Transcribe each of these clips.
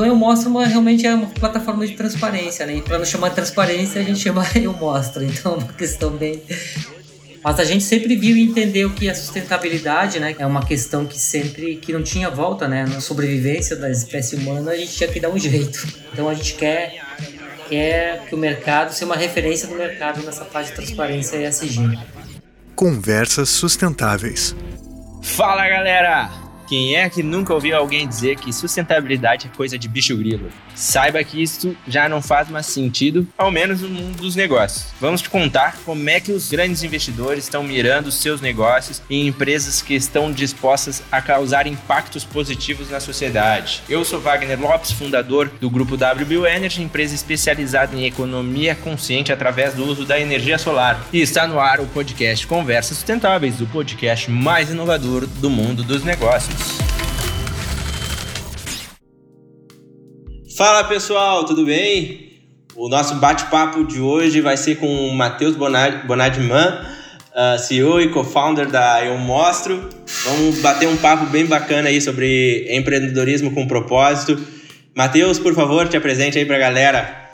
Então eu mostro uma, realmente é uma plataforma de transparência, né? E para não chamar de transparência, a gente chama eu mostro. Então é uma questão bem. Mas a gente sempre viu e entendeu que a sustentabilidade, né, é uma questão que sempre que não tinha volta, né, na sobrevivência da espécie humana, a gente tinha que dar um jeito. Então a gente quer quer que o mercado seja uma referência do mercado nessa fase de transparência ESG. Conversas sustentáveis. Fala, galera! Quem é que nunca ouviu alguém dizer que sustentabilidade é coisa de bicho grilo? Saiba que isso já não faz mais sentido, ao menos no mundo dos negócios. Vamos te contar como é que os grandes investidores estão mirando seus negócios em empresas que estão dispostas a causar impactos positivos na sociedade. Eu sou Wagner Lopes, fundador do grupo WBU Energy, empresa especializada em economia consciente através do uso da energia solar. E está no ar o podcast Conversas Sustentáveis, o podcast mais inovador do mundo dos negócios. Fala pessoal, tudo bem? O nosso bate-papo de hoje vai ser com o Matheus Bonadman, uh, CEO e co-founder da Eu Mostro. Vamos bater um papo bem bacana aí sobre empreendedorismo com propósito. Matheus, por favor, te apresente aí para a galera.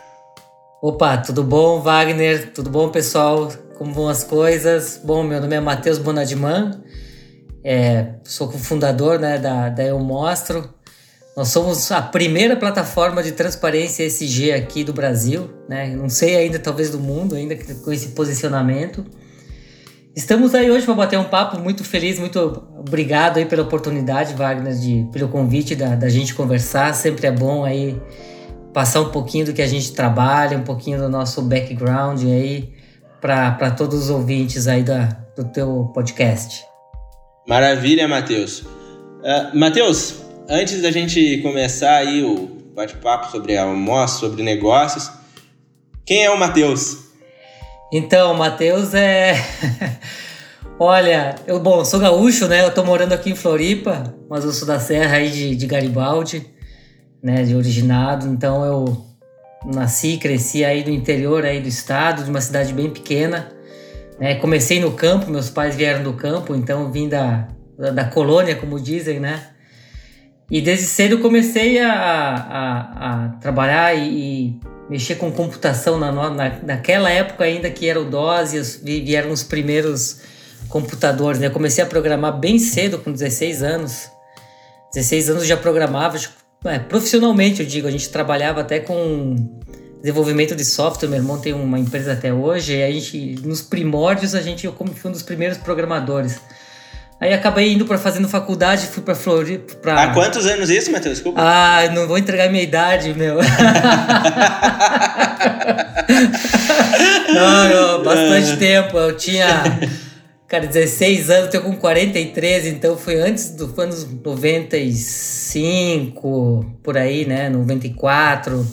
Opa, tudo bom, Wagner? Tudo bom, pessoal? Como vão as coisas? Bom, meu nome é Matheus Bonadman, é, sou fundador né, da, da Eu Mostro. Nós somos a primeira plataforma de transparência SG aqui do Brasil, né? Não sei ainda, talvez do mundo, ainda com esse posicionamento. Estamos aí hoje para bater um papo muito feliz, muito obrigado aí pela oportunidade, Wagner, de, pelo convite da, da gente conversar. Sempre é bom aí passar um pouquinho do que a gente trabalha, um pouquinho do nosso background aí para todos os ouvintes aí da, do teu podcast. Maravilha, Matheus. Uh, Matheus, antes da gente começar aí o bate-papo sobre almoço, sobre negócios, quem é o Matheus? Então, o Matheus é. Olha, eu, bom, sou gaúcho, né? Eu tô morando aqui em Floripa, mas eu sou da Serra aí de, de Garibaldi, né? De originado. Então eu nasci cresci aí do interior aí do estado, de uma cidade bem pequena. Né? Comecei no campo, meus pais vieram do campo, então vim da, da, da colônia, como dizem, né? E desde cedo comecei a, a, a trabalhar e, e, mexer com computação na, na, naquela época ainda que era o DOS e vieram os primeiros computadores. Né? Comecei a programar bem cedo, com 16 anos. 16 anos já programava, é, profissionalmente eu digo, a gente trabalhava até com desenvolvimento de software. Meu irmão tem uma empresa até hoje e a gente, nos primórdios, a gente, eu como fui um dos primeiros programadores. Aí acabei indo para fazendo faculdade, fui para Floripa. Pra... Há quantos anos isso, Matheus? Desculpa. Ah, não vou entregar minha idade, meu. não, não, bastante é. tempo. Eu tinha, cara, 16 anos, tô com 43, então foi antes dos anos 95, por aí, né? 94.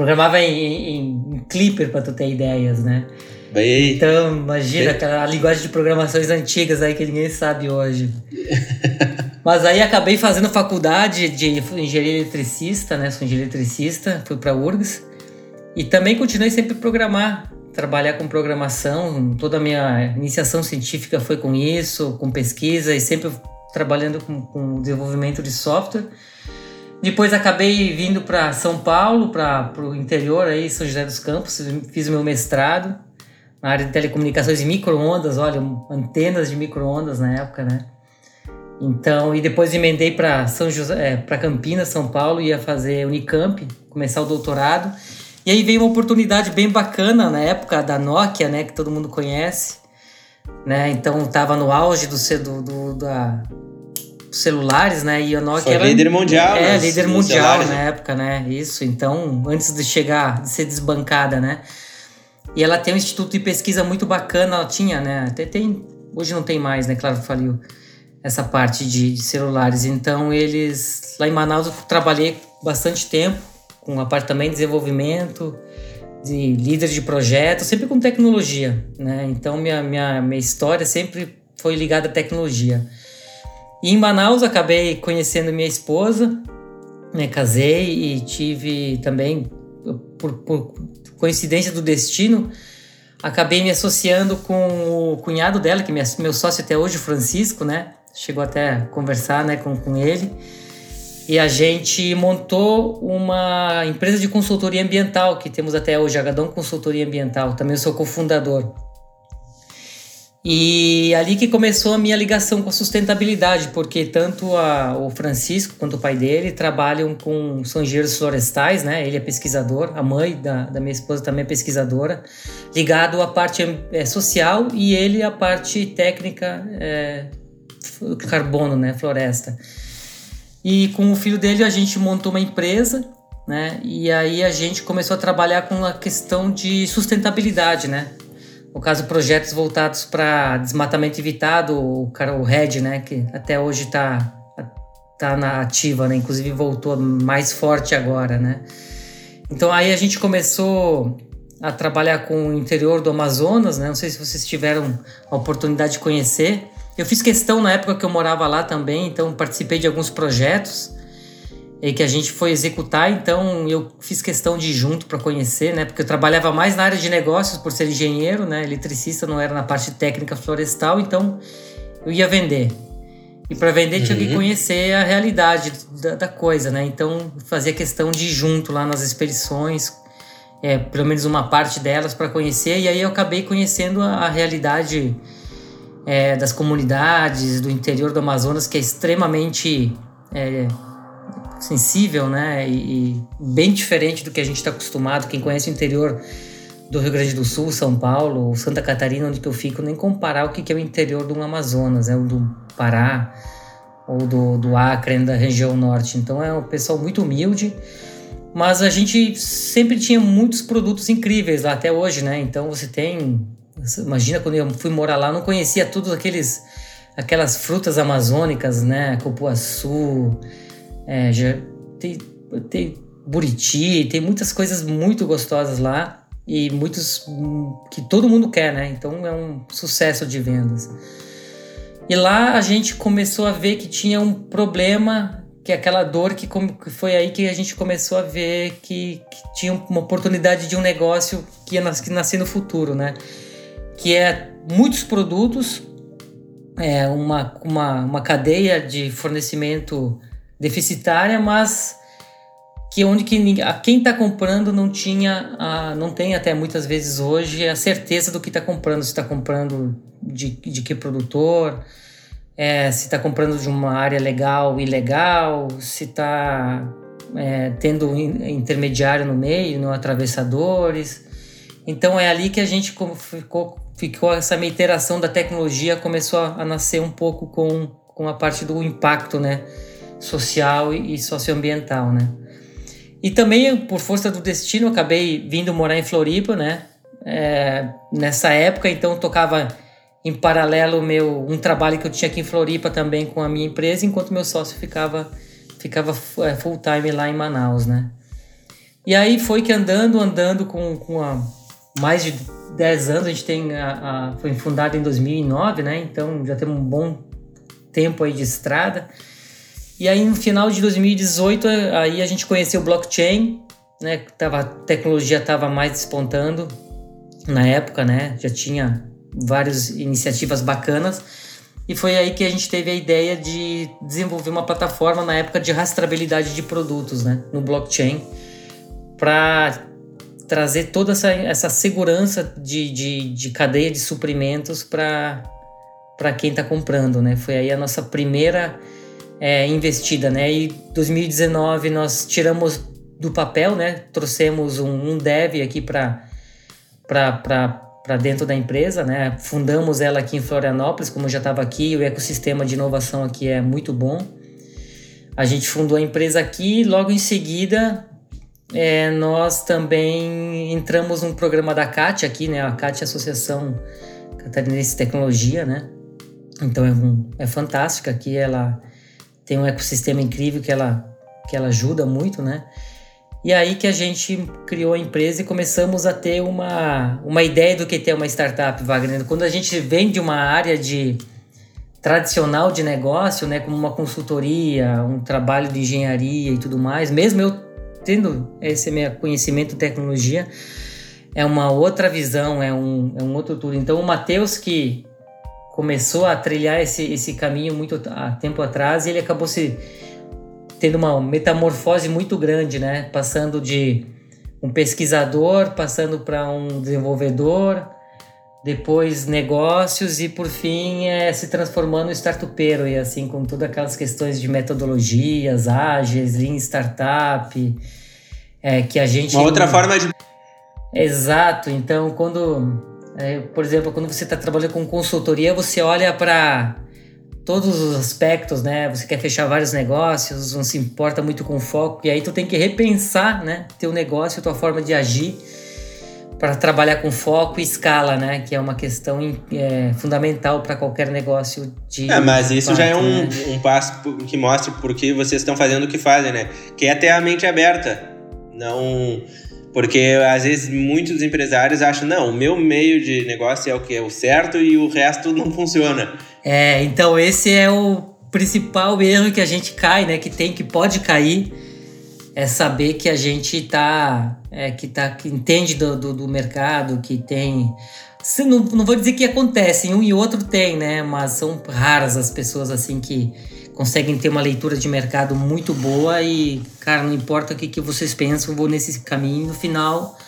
Programava em, em, em Clipper, para tu ter ideias, né? Bem, então, imagina, bem... a linguagem de programações antigas aí que ninguém sabe hoje. Mas aí acabei fazendo faculdade de engenharia eletricista, né? Sou engenheiro eletricista, fui para URGS. E também continuei sempre programar, trabalhar com programação. Toda a minha iniciação científica foi com isso, com pesquisa e sempre trabalhando com, com desenvolvimento de software. Depois acabei vindo para São Paulo, para o interior aí, São José dos Campos, fiz o meu mestrado na área de telecomunicações e microondas, olha, antenas de microondas na época, né? Então, e depois emendei para São José, é, para Campinas, São Paulo, ia fazer Unicamp, começar o doutorado. E aí veio uma oportunidade bem bacana na época da Nokia, né, que todo mundo conhece, né? Então tava no auge do, do, do da celulares, né? E a Nokia Foi era líder mundial, é, líder mundial na né? época, né? Isso. Então, antes de chegar, de ser desbancada, né? E ela tem um instituto de pesquisa muito bacana, ela tinha, né? Até tem, hoje não tem mais, né? Claro, faliu essa parte de, de celulares. Então, eles, lá em Manaus, eu trabalhei bastante tempo com a parte também de desenvolvimento, de líder de projeto, sempre com tecnologia, né? Então, minha, minha, minha história sempre foi ligada à tecnologia. E em Manaus, acabei conhecendo minha esposa, né? Casei e tive também, por, por coincidência do destino, acabei me associando com o cunhado dela, que é meu sócio até hoje, Francisco, né? Chegou até a conversar né, com, com ele. E a gente montou uma empresa de consultoria ambiental, que temos até hoje, a Gadão Consultoria Ambiental. Também sou cofundador. E ali que começou a minha ligação com a sustentabilidade, porque tanto a, o Francisco quanto o pai dele trabalham com são engenheiros florestais, né? Ele é pesquisador, a mãe da, da minha esposa também é pesquisadora, ligado à parte é, social e ele à parte técnica é, carbono, né? Floresta. E com o filho dele a gente montou uma empresa, né? E aí a gente começou a trabalhar com a questão de sustentabilidade, né? No caso, projetos voltados para desmatamento evitado, o cara, o RED, né, que até hoje está tá na ativa, né, inclusive voltou mais forte agora, né. Então aí a gente começou a trabalhar com o interior do Amazonas, né, não sei se vocês tiveram a oportunidade de conhecer. Eu fiz questão na época que eu morava lá também, então participei de alguns projetos e que a gente foi executar, então eu fiz questão de ir junto para conhecer, né? Porque eu trabalhava mais na área de negócios por ser engenheiro, né? Eletricista não era na parte técnica florestal, então eu ia vender. E para vender uhum. tinha que uhum. conhecer a realidade da, da, coisa, né? Então fazia questão de ir junto lá nas expedições, é, pelo menos uma parte delas para conhecer, e aí eu acabei conhecendo a, a realidade é, das comunidades do interior do Amazonas, que é extremamente é, sensível, né? E, e bem diferente do que a gente está acostumado. Quem conhece o interior do Rio Grande do Sul, São Paulo, Santa Catarina, onde eu fico, nem comparar o que é o interior do Amazonas, é né? o do Pará ou do, do Acre, da região norte. Então é um pessoal muito humilde, mas a gente sempre tinha muitos produtos incríveis lá até hoje, né? Então você tem, imagina quando eu fui morar lá, não conhecia todos aqueles aquelas frutas amazônicas, né? Cupuaçu, é, já tem, tem Buriti, tem muitas coisas muito gostosas lá e muitos que todo mundo quer, né? Então é um sucesso de vendas. E lá a gente começou a ver que tinha um problema, que é aquela dor que foi aí que a gente começou a ver que, que tinha uma oportunidade de um negócio que ia nas, que nascer no futuro, né? Que é muitos produtos, é uma, uma, uma cadeia de fornecimento deficitária, mas que onde que ninguém, quem está comprando não tinha, a, não tem até muitas vezes hoje a certeza do que está comprando, se está comprando de, de que produtor, é, se está comprando de uma área legal, ilegal, se está é, tendo intermediário no meio, no atravessadores. Então é ali que a gente ficou, ficou essa minha iteração da tecnologia começou a, a nascer um pouco com, com a parte do impacto, né? Social e socioambiental, né? E também, por força do destino, acabei vindo morar em Floripa, né? É, nessa época, então, tocava em paralelo meu um trabalho que eu tinha aqui em Floripa também com a minha empresa, enquanto meu sócio ficava ficava é, full time lá em Manaus, né? E aí foi que andando, andando com, com a, mais de 10 anos, a gente tem a, a, foi fundado em 2009, né? Então já temos um bom tempo aí de estrada. E aí no final de 2018 aí a gente conheceu o blockchain, né? Tava, a tecnologia estava mais despontando na época, né? Já tinha várias iniciativas bacanas. E foi aí que a gente teve a ideia de desenvolver uma plataforma na época de rastreabilidade de produtos, né? No blockchain, para trazer toda essa, essa segurança de, de, de cadeia de suprimentos para quem está comprando, né? Foi aí a nossa primeira é, investida, né? E 2019 nós tiramos do papel, né? Trouxemos um, um dev aqui para para dentro da empresa, né? Fundamos ela aqui em Florianópolis, como já estava aqui, o ecossistema de inovação aqui é muito bom. A gente fundou a empresa aqui logo em seguida é, nós também entramos num programa da CAT aqui, né? A CAT Associação Catarinense de Tecnologia, né? Então é, um, é fantástica aqui, ela tem um ecossistema incrível que ela, que ela ajuda muito, né? E aí que a gente criou a empresa e começamos a ter uma, uma ideia do que é uma startup, Wagner. Quando a gente vem de uma área de tradicional de negócio, né, como uma consultoria, um trabalho de engenharia e tudo mais, mesmo eu tendo esse meu conhecimento de tecnologia, é uma outra visão, é um, é um outro tudo. Então o Matheus que começou a trilhar esse, esse caminho muito há tempo atrás e ele acabou se tendo uma metamorfose muito grande, né? Passando de um pesquisador, passando para um desenvolvedor, depois negócios e por fim é, se transformando em startupeiro e assim com todas aquelas questões de metodologias ágeis, lean startup, é, que a gente... Uma outra forma de... Exato, então quando, é, por exemplo, quando você está trabalhando com consultoria, você olha para todos os aspectos, né? Você quer fechar vários negócios, não se importa muito com foco, e aí tu tem que repensar, né? Teu negócio, tua forma de agir para trabalhar com foco e escala, né? Que é uma questão é, fundamental para qualquer negócio de. É, mas isso já é um, né? um passo que mostra por que vocês estão fazendo o que fazem, né? Que é ter a mente aberta. Não. Porque às vezes muitos empresários acham, não, o meu meio de negócio é o que é o certo e o resto não funciona. É, então esse é o principal erro que a gente cai, né? Que tem, que pode cair é saber que a gente tá, é, que tá, que entende do, do, do mercado, que tem, se não, não vou dizer que acontece, um e outro tem, né? Mas são raras as pessoas assim que conseguem ter uma leitura de mercado muito boa e, cara, não importa o que, que vocês pensam, vou nesse caminho no final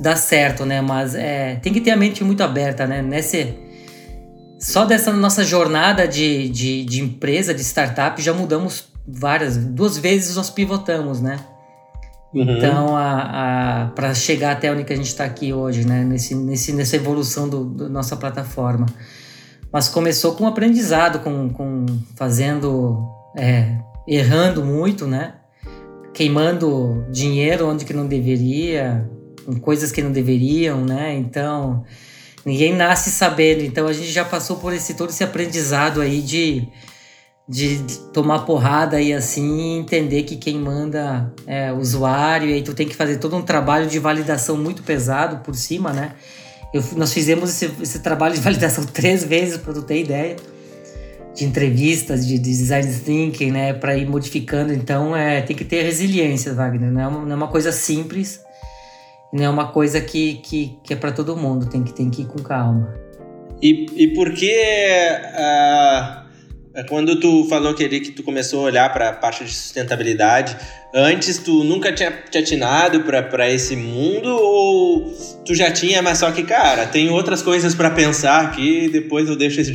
dá certo, né? Mas é, tem que ter a mente muito aberta, né? Nesse, só dessa nossa jornada de, de, de empresa, de startup, já mudamos várias, duas vezes nós pivotamos, né? Uhum. Então, a, a para chegar até onde que a gente está aqui hoje, né? Nesse, nesse, nessa evolução do, do, nossa plataforma. Mas começou com aprendizado, com, com fazendo, é, errando muito, né? Queimando dinheiro onde que não deveria, com coisas que não deveriam, né? Então, ninguém nasce sabendo. Então, a gente já passou por esse todo esse aprendizado aí de de tomar porrada e assim entender que quem manda é o usuário e aí tu tem que fazer todo um trabalho de validação muito pesado por cima, né? Eu, nós fizemos esse, esse trabalho de validação três vezes para tu ter ideia de entrevistas, de, de design thinking, né, para ir modificando. Então, é, tem que ter resiliência, Wagner. Não é uma, não é uma coisa simples, não é uma coisa que, que, que é para todo mundo. Tem que, tem que ir com calma. E, e por que uh, quando tu falou que, que tu começou a olhar para a parte de sustentabilidade, antes tu nunca tinha te atinado para esse mundo ou tu já tinha, mas só que, cara, tem outras coisas para pensar aqui, depois eu deixo esse.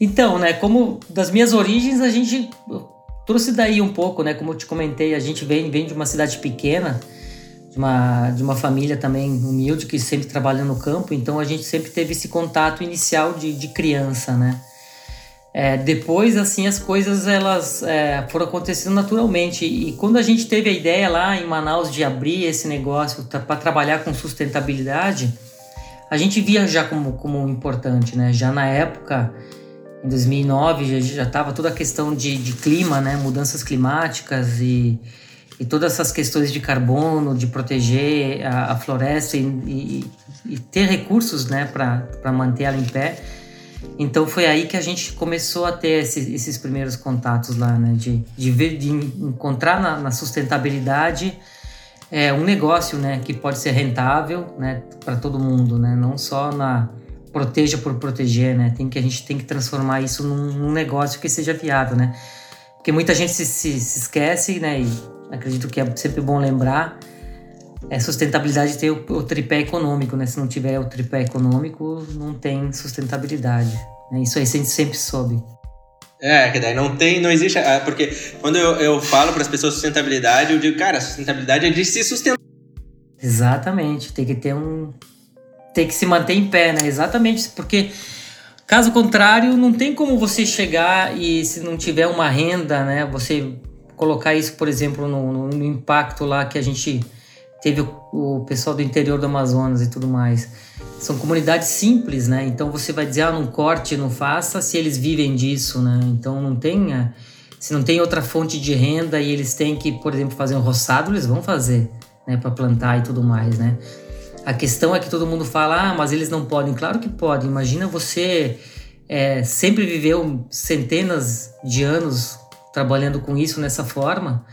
Então, né, como das minhas origens, a gente trouxe daí um pouco, né, como eu te comentei, a gente vem, vem de uma cidade pequena, de uma, de uma família também humilde que sempre trabalha no campo, então a gente sempre teve esse contato inicial de, de criança, né? É, depois, assim, as coisas elas é, foram acontecendo naturalmente. E quando a gente teve a ideia lá em Manaus de abrir esse negócio para trabalhar com sustentabilidade, a gente via já como, como importante, né? Já na época, em 2009, já estava toda a questão de, de clima, né? Mudanças climáticas e, e todas essas questões de carbono, de proteger a, a floresta e, e, e, ter recursos, né? Para manter ela em pé então foi aí que a gente começou a ter esses, esses primeiros contatos lá, né? De, de, ver, de encontrar na, na sustentabilidade é, um negócio, né? Que pode ser rentável, né? Para todo mundo, né? Não só na proteja por proteger, né? Tem que a gente tem que transformar isso num, num negócio que seja viável, né? Porque muita gente se, se, se esquece, né? E acredito que é sempre bom lembrar é sustentabilidade ter o, o, tripé econômico, né? Se não tiver o tripé econômico, não tem sustentabilidade. Né? Isso aí sempre soube. É, que daí não tem, não existe. É, porque quando eu, eu falo para as pessoas sustentabilidade, eu digo, cara, sustentabilidade é de se sustentar. Exatamente, tem que ter um. Tem que se manter em pé, né? Exatamente, porque caso contrário, não tem como você chegar e se não tiver uma renda, né? Você colocar isso, por exemplo, no, no impacto lá que a gente teve o, o, pessoal do interior do Amazonas e tudo mais. São comunidades simples, né? Então você vai dizer, ah, não corte, não faça, se eles vivem disso, né? Então não tenha, se não tem outra fonte de renda e eles têm que, por exemplo, fazer um roçado, eles vão fazer, né? Para plantar e tudo mais, né? A questão é que todo mundo fala, ah, mas eles não podem. Claro que podem. Imagina você é, sempre viveu centenas de anos trabalhando com isso nessa forma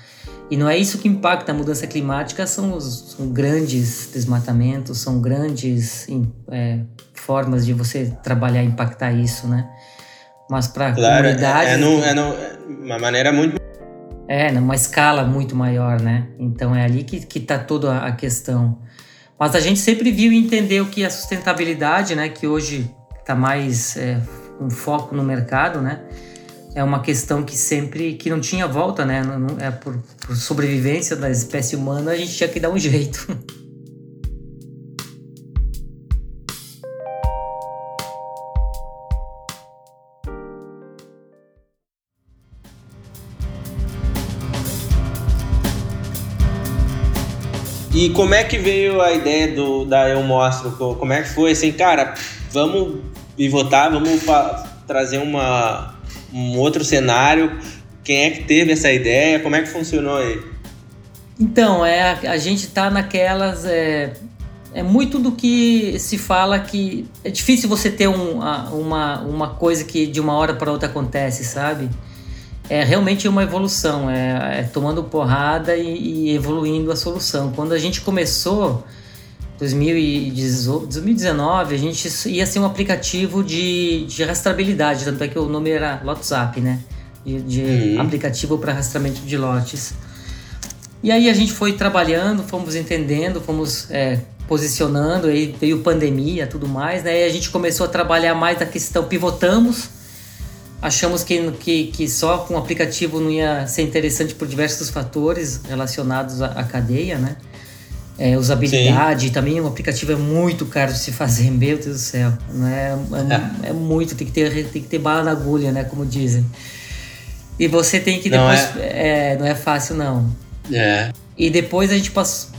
e não é isso que impacta a mudança climática, são os são grandes desmatamentos, são grandes é, formas de você trabalhar e impactar isso, né? Mas para a claro, comunidade... É, é, no, é, no, é uma maneira muito... É, numa escala muito maior, né? Então é ali que, que tá toda a questão. Mas a gente sempre viu e entendeu que a sustentabilidade, né, que hoje está mais é, um foco no mercado, né, é uma questão que sempre que não tinha volta, né, não, não, é por, por sobrevivência da espécie humana a gente tinha que dar um jeito. E como é que veio a ideia do da Eu Mostro? Como é que foi assim, cara, vamos pivotar, vamos trazer uma, um outro cenário. Quem é que teve essa ideia? Como é que funcionou aí? Então, é, a gente tá naquelas. É, é muito do que se fala que é difícil você ter um, uma, uma coisa que de uma hora para outra acontece, sabe? é realmente uma evolução, é, é tomando porrada e, e, evoluindo a solução. Quando a gente começou, 2018, 2019, a gente ia ser um aplicativo de, de rastreabilidade, tanto é que o nome era WhatsApp, né? De, de uhum. aplicativo para rastreamento de lotes. E aí a gente foi trabalhando, fomos entendendo, fomos é, posicionando, aí veio pandemia tudo mais, né? E a gente começou a trabalhar mais a questão, pivotamos Achamos que, que, que só com o aplicativo não ia ser interessante por diversos fatores relacionados à, à cadeia, né? É, usabilidade, Sim. também o aplicativo é muito caro de se fazer, meu Deus do céu. Não é, é, é, é, muito, tem que, ter, tem que ter bala na agulha, né? Como dizem. E você tem que depois. Não é, é não é fácil, não. É. E depois a gente passou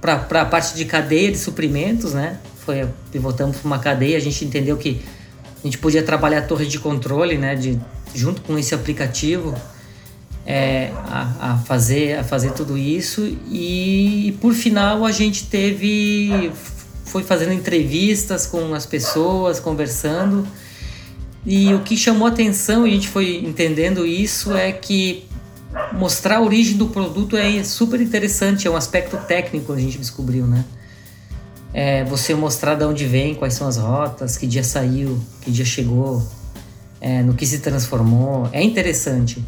para a parte de cadeia de suprimentos, né? Foi, pivotamos para uma cadeia, a gente entendeu que a gente podia trabalhar a torre de controle, né, de, junto com esse aplicativo, é, a, a, fazer, a fazer tudo isso. E, por final a gente teve, foi fazendo entrevistas com as pessoas, conversando. E o que chamou atenção, e a gente foi entendendo isso, é que mostrar a origem do produto é super interessante, é um aspecto técnico a gente descobriu, né? é, você mostrar de onde vem, quais são as rotas, que dia saiu, que dia chegou, é, no que se transformou. É interessante.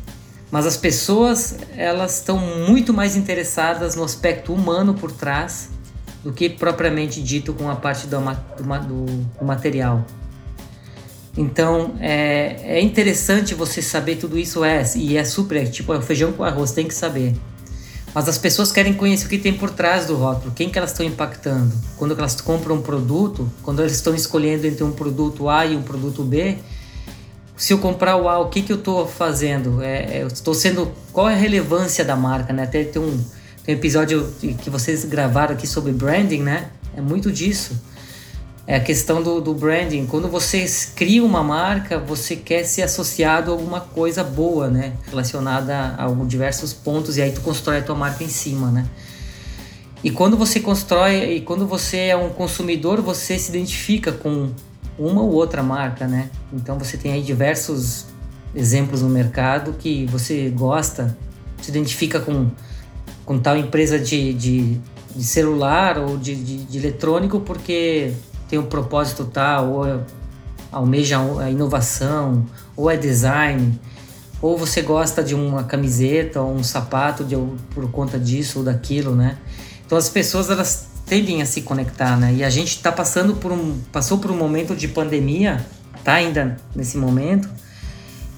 Mas as pessoas elas estão muito mais interessadas no aspecto humano por trás do que propriamente dito com a parte do, do, do material. Então é, é interessante você saber tudo isso é e é super é, tipo é o feijão com arroz tem que saber. Mas as pessoas querem conhecer o que tem por trás do rótulo, quem que elas estão impactando. Quando elas compram um produto, quando elas estão escolhendo entre um produto A e um produto B, se eu comprar o A, o que, que eu estou fazendo? É, é estou sendo. Qual é a relevância da marca? Né? Até tem um, tem um episódio que vocês gravaram aqui sobre branding, né? É muito disso é a questão do, do, branding. Quando você cria uma marca, você quer ser associado a alguma coisa boa, né? Relacionada a, a diversos pontos, e aí tu constrói a tua marca em cima, né? E quando você constrói, e quando você é um consumidor, você se identifica com uma ou outra marca, né? Então você tem aí diversos exemplos no mercado que você gosta, se identifica com, com tal empresa de, de, de celular ou de, de, de eletrônico porque tem um propósito tal, ou almeja a inovação, ou é design, ou você gosta de uma camiseta ou um sapato de, por conta disso ou daquilo, né? Então as pessoas elas tendem a se conectar, né? E a gente está passando por um passou por um momento de pandemia, tá ainda nesse momento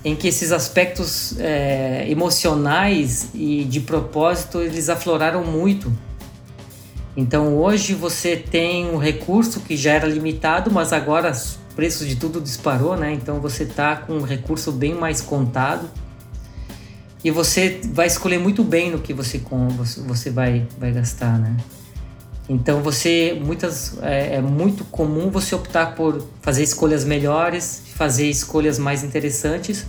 em que esses aspectos é, emocionais e de propósito eles afloraram muito então hoje você tem um recurso que já era limitado, mas agora os preços de tudo disparou, né? Então você está com um recurso bem mais contado e você vai escolher muito bem no que você você vai vai gastar, né? Então você muitas é, é muito comum você optar por fazer escolhas melhores, fazer escolhas mais interessantes.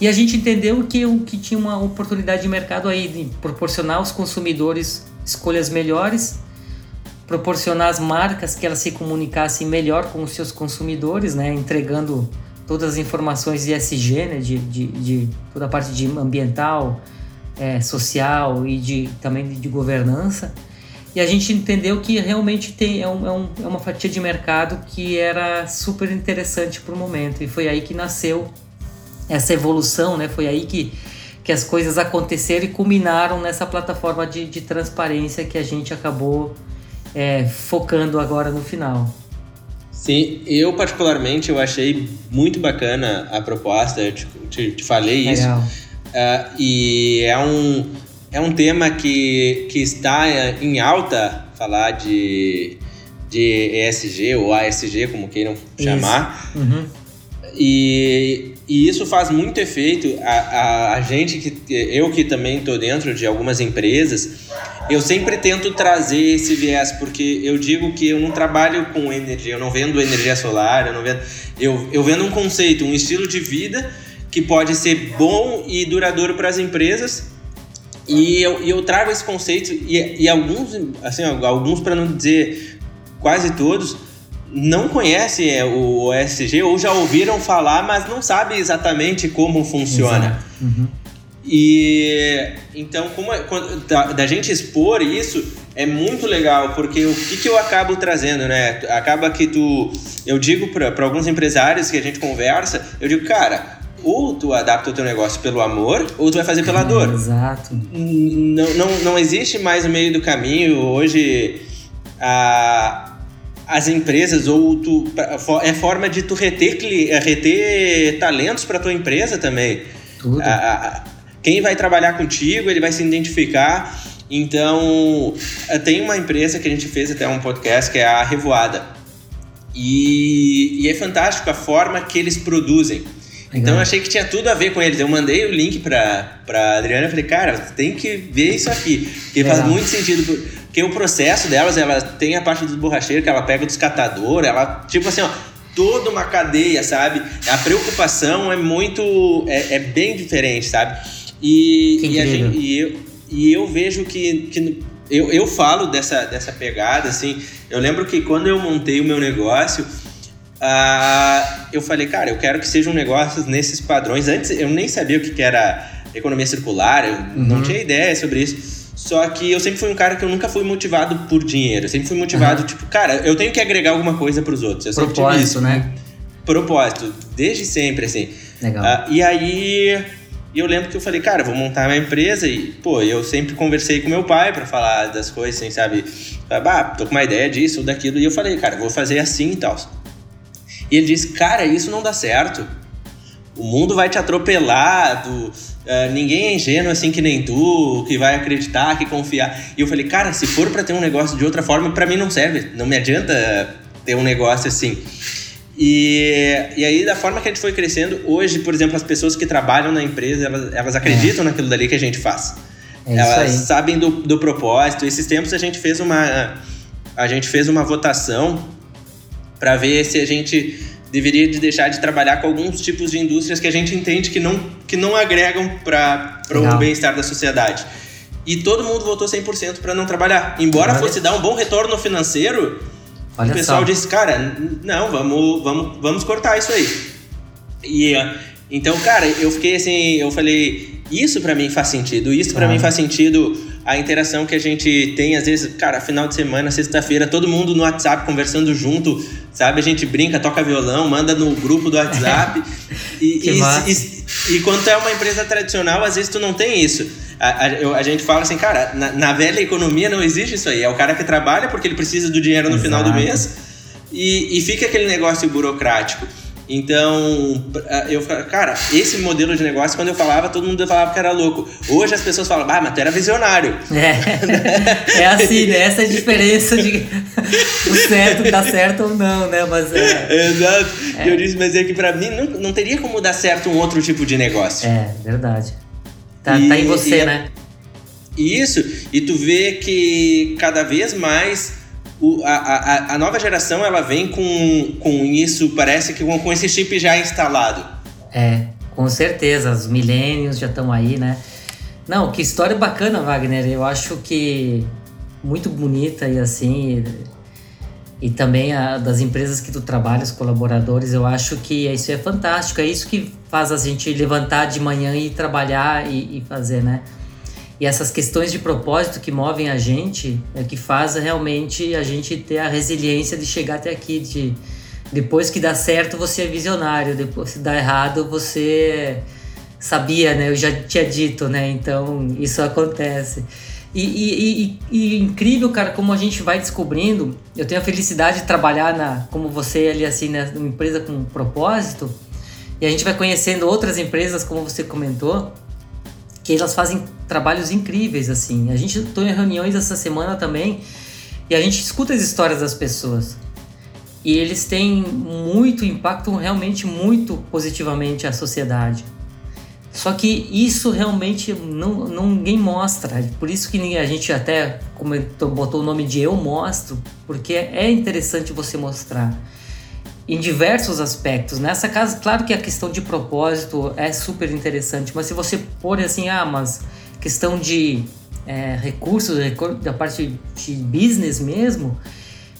E a gente entendeu que, que tinha uma oportunidade de mercado aí de proporcionar aos consumidores escolhas melhores, proporcionar as marcas que elas se comunicassem melhor com os seus consumidores, né, entregando todas as informações de ESG, né, de, de, de toda a parte de ambiental, é, social e de, também de governança. E a gente entendeu que realmente tem, é, um, é, um, é uma fatia de mercado que era super interessante para o momento. E foi aí que nasceu essa evolução, né? Foi aí que que as coisas aconteceram e culminaram nessa plataforma de, de transparência que a gente acabou é, focando agora no final. Sim, eu particularmente eu achei muito bacana a proposta, eu te, te, te falei Legal. isso. Uh, e é um, é um tema que, que está em alta falar de, de ESG ou ASG, como queiram chamar. Uhum. E, e isso faz muito efeito. A, a, a gente, que eu que também estou dentro de algumas empresas, eu sempre tento trazer esse viés, porque eu digo que eu não trabalho com energia, eu não vendo energia solar, eu não vendo. Eu, eu vendo um conceito, um estilo de vida que pode ser bom e duradouro para as empresas. E eu, e eu trago esse conceito, e, e alguns, assim, alguns para não dizer quase todos, não conhecem é, o OSG ou já ouviram falar, mas não sabem exatamente como funciona. Uhum. E então, como é, quando, da, da, gente expor isso é muito legal, porque o que, que eu acabo trazendo, né? Acaba que tu. Eu digo para alguns empresários que a gente conversa, eu digo, cara, ou tu adapta o teu negócio pelo amor, ou tu vai fazer pela dor. Exato. Não, não, não existe mais o meio do caminho. Hoje, a, as empresas, ou tu. É forma de tu reter, reter talentos para tua empresa também. Tudo. A, a, quem vai trabalhar contigo, ele vai se identificar. Então, eh, tem uma empresa que a gente fez até um podcast que é a Revoada. E, e é fantástico a forma que eles produzem. Então eu achei que tinha tudo a ver com eles. Eu mandei o link pra, pra Adriana e falei, cara, tem que ver isso aqui. Porque Legal. faz muito sentido. Porque o processo delas, ela tem a parte dos borracheiros que ela pega dos catadores, ela, tipo assim, ó, toda uma cadeia, sabe? A preocupação é muito. é, é bem diferente, sabe? E, e, gente, e, eu, e eu vejo que, que eu, eu falo dessa, dessa pegada, assim. Eu lembro que quando eu montei o meu negócio, uh, eu falei, cara, eu quero que sejam negócios nesses padrões. Antes eu nem sabia o que, que era economia circular, eu uhum. não tinha ideia sobre isso. Só que eu sempre fui um cara que eu nunca fui motivado por dinheiro. Eu sempre fui motivado, uhum. tipo, cara, eu tenho que agregar alguma coisa para os outros. Eu Propósito, isso. né? Propósito, desde sempre, assim. Legal. Uh, e aí eu lembro que eu falei, cara, vou montar uma empresa e, pô, eu sempre conversei com meu pai para falar das coisas, assim, sabe? Ah, tô com uma ideia disso ou daquilo. E eu falei, cara, vou fazer assim e tal. E ele disse, cara, isso não dá certo. O mundo vai te atropelar, tu, uh, ninguém é ingênuo assim que nem tu, que vai acreditar, que confiar. E eu falei, cara, se for para ter um negócio de outra forma, para mim não serve. Não me adianta ter um negócio assim. E, e aí, da forma que a gente foi crescendo, hoje, por exemplo, as pessoas que trabalham na empresa, elas, elas acreditam é. naquilo dali que a gente faz. É elas sabem do, do propósito. Esses tempos a gente fez uma, a gente fez uma votação para ver se a gente deveria de deixar de trabalhar com alguns tipos de indústrias que a gente entende que não, que não agregam para o bem-estar da sociedade. E todo mundo votou 100% para não trabalhar. Embora fosse dar um bom retorno financeiro, Olha o pessoal só. disse, cara, não, vamos, vamos, vamos cortar isso aí. E então, cara, eu fiquei assim, eu falei, isso para mim faz sentido, isso para ah. mim faz sentido a interação que a gente tem, às vezes, cara, final de semana, sexta-feira, todo mundo no WhatsApp conversando junto, sabe? A gente brinca, toca violão, manda no grupo do WhatsApp. e, e, e, e, quando é uma empresa tradicional, às vezes tu não tem isso. A, a, a, gente fala assim, cara, na, na, velha economia não existe isso aí. É o cara que trabalha porque ele precisa do dinheiro no Exato. final do mês e, e fica aquele negócio burocrático. Então, eu cara, esse modelo de negócio, quando eu falava, todo mundo falava que era louco. Hoje as pessoas falam, ah, mas tu era visionário. É, é assim, né? Essa é a diferença de o certo dar certo ou não, né? Mas é. Exato. É. Eu disse, mas é que pra mim não, não teria como dar certo um outro tipo de negócio. É, verdade. Tá, e, tá em você, e, né? Isso, e tu vê que cada vez mais o, a, a, a nova geração ela vem com, com isso, parece que com, esse chip já instalado. É, com certeza, os milênios já estão aí, né? Não, que história bacana, Wagner. Eu acho que muito bonita e assim. E, e também a, das empresas que tu trabalha, os colaboradores, eu acho que isso é fantástico. É isso que faz a gente levantar de manhã e trabalhar e, e fazer, né? E essas questões de propósito que movem a gente é que faz realmente a gente ter a resiliência de chegar até aqui, de depois que dá certo você é visionário, depois se dá errado você Sabia, né? Eu já tinha dito, né? Então isso acontece. E, e, e, e, incrível, cara, como a gente vai descobrindo. Eu tenho a felicidade de trabalhar na, como você ali, assim, né, numa empresa com um propósito. E a gente vai conhecendo outras empresas, como você comentou, que elas fazem trabalhos incríveis, assim. A gente estou em reuniões essa semana também e a gente escuta as histórias das pessoas. E eles têm muito impacto, realmente muito positivamente a sociedade. Só que isso realmente não, não ninguém mostra. Por isso que a gente até comentou, botou o nome de Eu Mostro, porque é interessante você mostrar em diversos aspectos. Nessa casa, claro que a questão de propósito é super interessante, mas se você pôr assim, ah, mas questão de é, recursos, da parte de business mesmo,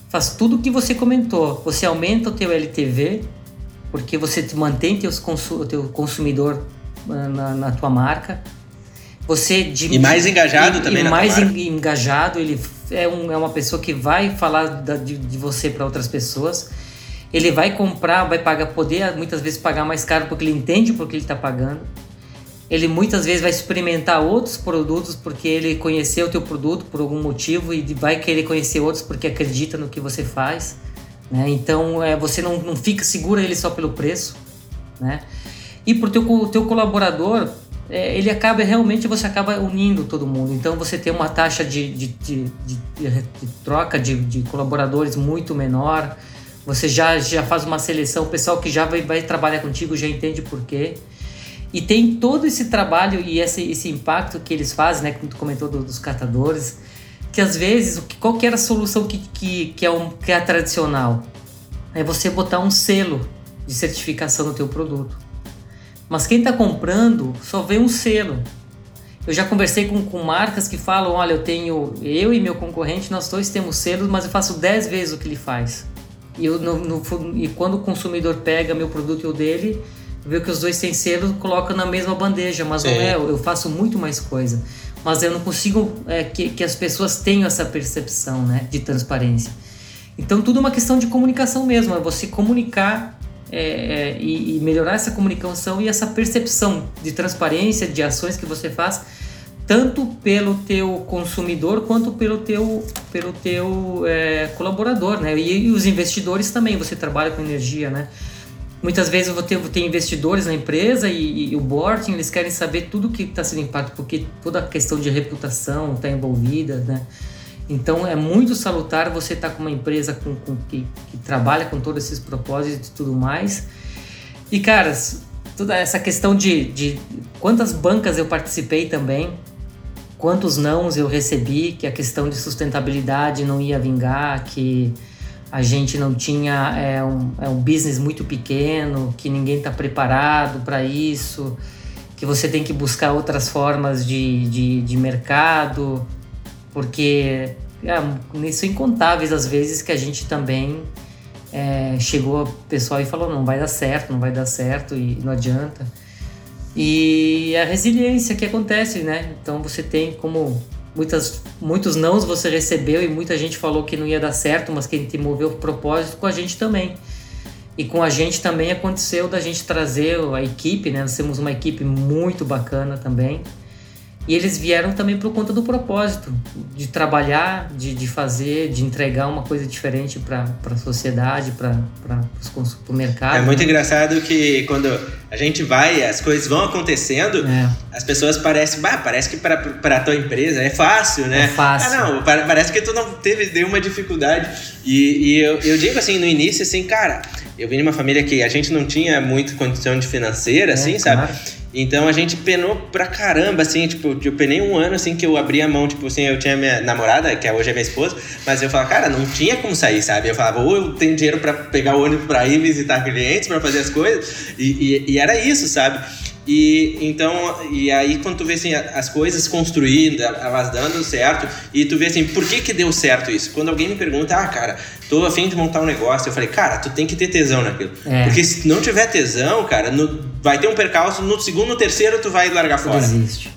faz tudo o que você comentou. Você aumenta o teu LTV, porque você mantém teus consu, o teu consumidor na, na tua marca. Você de, e mais engajado e, também e mais engajado, ele é, um, é uma pessoa que vai falar da, de, de você para outras pessoas. Ele vai comprar, vai pagar, poder muitas vezes pagar mais caro porque ele entende porque ele está pagando. Ele muitas vezes vai experimentar outros produtos porque ele conheceu o teu produto por algum motivo e vai querer conhecer outros porque acredita no que você faz. Né? Então é, você não, não fica segura ele só pelo preço. Né? E para o teu, teu colaborador, é, ele acaba realmente você acaba unindo todo mundo. Então você tem uma taxa de, de, de, de, troca de colaboradores muito menor. Você já, já faz uma seleção, o pessoal que já vai, vai trabalhar contigo já entende por quê. E tem todo esse trabalho e esse, esse impacto que eles fazem, né? Como tu comentou do, dos catadores, que às vezes, qual que era a solução que, que, que, é um, que é a tradicional? É você botar um selo de certificação no teu produto. Mas quem está comprando só vê um selo. Eu já conversei com, com marcas que falam, olha, eu tenho, eu e meu concorrente, nós dois temos selos, mas eu faço 10 vezes o que ele faz. E, eu, no, no, e quando o consumidor pega meu produto e o dele, vê que os dois têm selo, coloca na mesma bandeja, mas Sim. não é, eu faço muito mais coisa. Mas eu não consigo é, que, que as pessoas tenham essa percepção né, de transparência. Então tudo é uma questão de comunicação mesmo, é você comunicar é, é, e, e, melhorar essa comunicação e essa percepção de transparência de ações que você faz tanto pelo teu consumidor quanto pelo teu pelo teu é, colaborador, né? E, e, os investidores também. Você trabalha com energia, né? Muitas vezes vou ter investidores na empresa e, e o board eles querem saber tudo que está sendo impacto porque toda a questão de reputação está envolvida, né? Então é muito salutar você estar tá com uma empresa com, com que, que, trabalha com todos esses propósitos e tudo mais. E caras, toda essa questão de, de quantas bancas eu participei também, quantos nãos eu recebi, que a questão de sustentabilidade não ia vingar, que a gente não tinha é um, é um business muito pequeno, que ninguém está preparado para isso, que você tem que buscar outras formas de, de, de mercado porque é, são incontáveis as vezes que a gente também é, chegou o pessoal e falou não vai dar certo, não vai dar certo e não adianta. E a resiliência que acontece, né? Então você tem como muitas, muitos nãos você recebeu e muita gente falou que não ia dar certo, mas quem te moveu o propósito com a gente também. E com a gente também aconteceu da gente trazer a equipe, né? Nós temos uma equipe muito bacana também. E eles vieram também por conta do propósito de trabalhar, de, de fazer, de entregar uma coisa diferente para a sociedade, para o mercado. É muito né? engraçado que quando a gente vai, as coisas vão acontecendo, é. as pessoas parecem, bah, parece que para a tua empresa é fácil, né? É fácil. Ah, não, parece que tu não teve nenhuma dificuldade. E, e eu, eu digo assim, no início, assim, cara, eu vim de uma família que a gente não tinha muita condição de financeira, é, assim, claro. Então a gente penou pra caramba, assim, tipo, eu penei um ano, assim, que eu abri a mão, tipo assim, eu tinha minha namorada, que hoje é minha esposa, mas eu falava, cara, não tinha como sair, sabe? Eu falava, ou eu tenho dinheiro para pegar o ônibus pra ir visitar clientes, para fazer as coisas, e, e, e era isso, sabe? E então, e aí quando tu vê assim, as coisas construindo, elas dando certo, e tu vê assim, por que que deu certo isso? Quando alguém me pergunta, ah, cara, tô afim de montar um negócio, eu falei, cara, tu tem que ter tesão naquilo. É. Porque se não tiver tesão, cara, no, vai ter um percalço, no segundo, no terceiro tu vai largar fora. Desiste.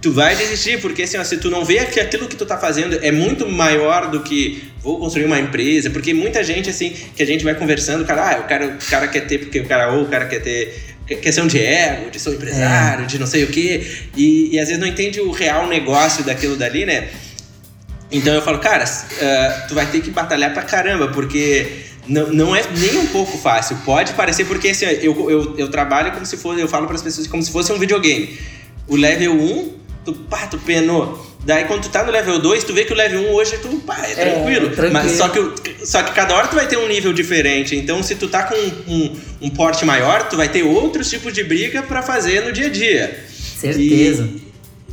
Tu vai desistir, porque assim, ó, se tu não vê que aquilo que tu tá fazendo é muito maior do que vou construir uma empresa, porque muita gente, assim, que a gente vai conversando, o cara, ah, o cara, o cara quer ter, porque o cara, ou o cara quer ter questão de ego, de sou empresário, é. de não sei o quê, e, e às vezes não entende o real negócio daquilo dali, né? Então eu falo, cara, uh, tu vai ter que batalhar pra caramba, porque não, não é nem um pouco fácil. Pode parecer, porque assim, eu, eu, eu trabalho como se fosse, eu falo para as pessoas como se fosse um videogame. O level 1, tu, pá, tu penou. Daí quando tu tá no level 2, tu vê que o level 1 hoje tu, pá, é tranquilo. É, tranquilo. Mas só que, só que cada hora tu vai ter um nível diferente. Então se tu tá com um, um, um porte maior, tu vai ter outros tipos de briga para fazer no dia a dia. Certeza.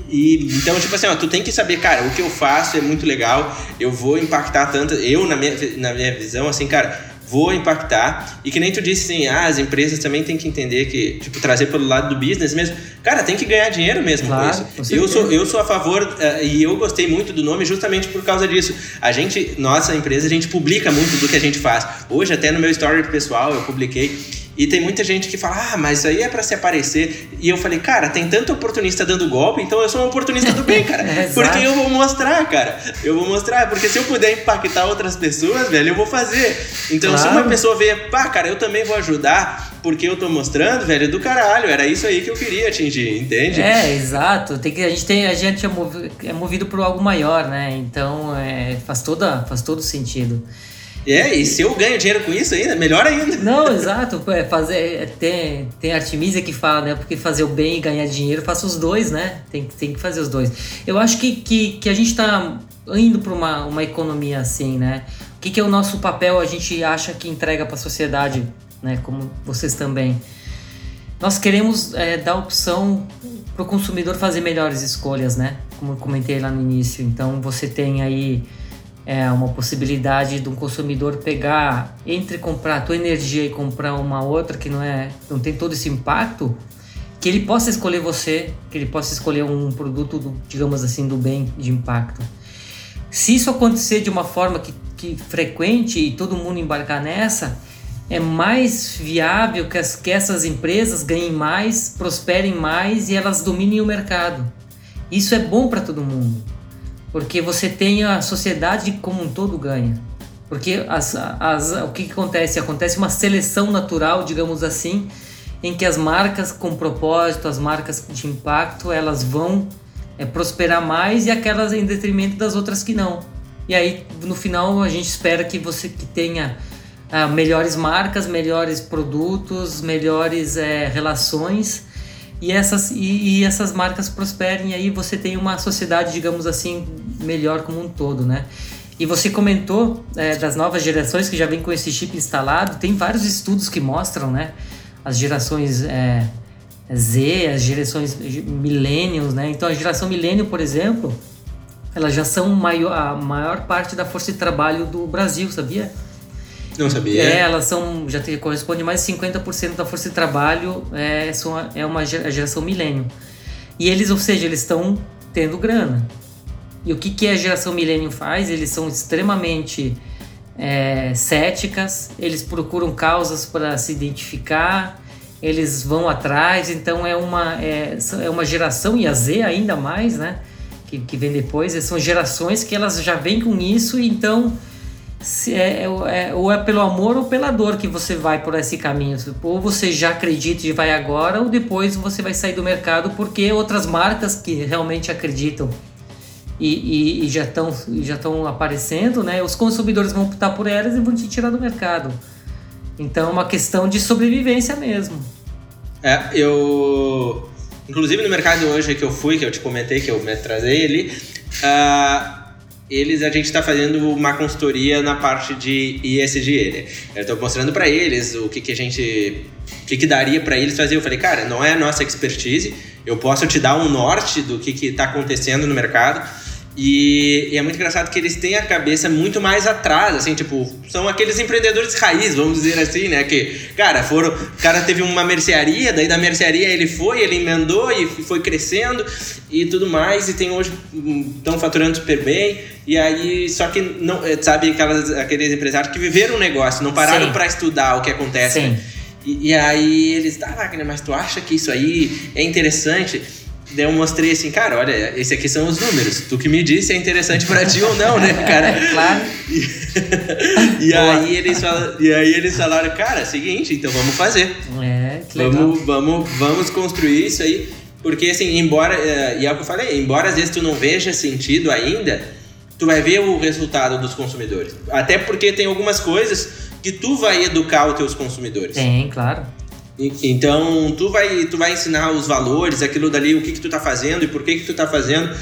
E, e, então, tipo assim, ó, tu tem que saber, cara, o que eu faço é muito legal, eu vou impactar tanto. Eu, na minha, na minha visão, assim, cara, vou impactar. E que nem tu disse assim, ah, as empresas também têm que entender que, tipo, trazer pelo lado do business mesmo. Cara, tem que ganhar dinheiro mesmo claro, com isso. Com eu, sou, eu sou a favor, uh, e eu gostei muito do nome justamente por causa disso. A gente, nossa empresa, a gente publica muito do que a gente faz. Hoje, até no meu story pessoal, eu publiquei. E tem muita gente que fala, ah, mas isso aí é para se aparecer. E eu falei, cara, tem tanto oportunista dando golpe, então eu sou um oportunista do bem, cara. é, porque eu vou mostrar, cara. Eu vou mostrar, porque se eu puder impactar outras pessoas, velho, eu vou fazer. Então, claro. se uma pessoa vê, pá, cara, eu também vou ajudar, porque eu tô mostrando, velho, é do caralho. Era isso aí que eu queria atingir, entende? É, exato. Tem que, a gente, tem, a gente é, movido, é movido por algo maior, né? Então, é, faz, toda, faz todo sentido. É, e se eu ganho dinheiro com isso ainda, melhor ainda. Não, exato. É, fazer, é, tem, tem Artemisia que fala, né? Porque fazer o bem e ganhar dinheiro, faça os dois, né? Tem, tem que fazer os dois. Eu acho que, que, que a gente está indo para uma, uma economia assim, né? O que, que é o nosso papel? A gente acha que entrega para a sociedade, né? Como vocês também. Nós queremos é, dar opção para o consumidor fazer melhores escolhas, né? Como eu comentei lá no início. Então você tem aí é uma possibilidade de um consumidor pegar entre comprar a tua energia e comprar uma outra que não é não tem todo esse impacto que ele possa escolher você que ele possa escolher um produto do, digamos assim do bem de impacto. Se isso acontecer de uma forma que, que frequente e todo mundo embarcar nessa é mais viável que, as, que essas empresas ganhem mais prosperem mais e elas dominem o mercado. Isso é bom para todo mundo porque você tem a sociedade como um todo ganha. Porque as, as, o que, que acontece? Acontece uma seleção natural, digamos assim, em que as marcas com propósito, as marcas de impacto, elas vão é, prosperar mais e aquelas em detrimento das outras que não. E aí, no final, a gente espera que você que tenha ah, melhores marcas, melhores produtos, melhores é, relações e essas, e, e, essas marcas prosperem e aí você tem uma sociedade, digamos assim, melhor como um todo, né? E você comentou é, das novas gerações que já vem com esse chip instalado, tem vários estudos que mostram, né? As gerações é, Z, as gerações millennials, né? Então a geração milênio, por exemplo, elas já são maior, a maior parte da força de trabalho do Brasil, sabia? Não sabia. É, elas são, já te, corresponde mais de 50% da força de trabalho, é, são, é uma geração milênio. E eles, ou seja, eles estão tendo grana. E o que, que a geração milênio faz? Eles são extremamente é, céticas, eles procuram causas para se identificar, eles vão atrás, então é uma, é, é uma geração, e a Z ainda mais, né? Que, que vem depois, são gerações que elas já vêm com isso, então se é, é, é, ou é pelo amor ou pela dor que você vai por esse caminho. Ou você já acredita e vai agora, ou depois você vai sair do mercado porque outras marcas que realmente acreditam e, e, e já estão já estão aparecendo, né? Os consumidores vão optar por elas e vão te tirar do mercado. Então é uma questão de sobrevivência mesmo. É, eu. Inclusive no mercado hoje que eu fui, que eu te comentei, que eu me trazei ali. Uh eles a gente está fazendo uma consultoria na parte de ESG. Né? Eu estou mostrando para eles o que, que a gente, o que, que daria para eles fazer. Eu falei, cara, não é a nossa expertise. Eu posso te dar um norte do que está acontecendo no mercado e, e, é muito engraçado que eles têm a cabeça muito mais atrás, assim, tipo, são aqueles empreendedores raiz, vamos dizer assim, né? Que, cara, foram. O cara teve uma mercearia, daí da mercearia ele foi, ele emendou e foi crescendo e tudo mais, e tem hoje. estão faturando super bem. E aí, só que não, é, sabe, aquelas, aqueles empresários que viveram o negócio, não pararam para estudar o que acontece. Sim. E, e aí eles, tá, Wagner, mas tu acha que isso aí é interessante? Daí eu mostrei assim, cara, olha, esse aqui são os números. Tu que me disse é interessante para ti ou não, né, cara? claro. E, e aí eles falaram, e aí eles falaram, cara, seguinte, então vamos fazer. É, que legal. Vamos, vamos, vamos construir isso aí. Porque assim, embora, eh, e é o que eu falei, embora às vezes tu não veja sentido ainda, tu vai ver o resultado dos consumidores. Até porque tem algumas coisas que tu vai educar os teus consumidores. Tem, claro. Então, tu vai, tu vai ensinar os valores, aquilo dali, o que, que tu tá fazendo e por que, que tu tá fazendo.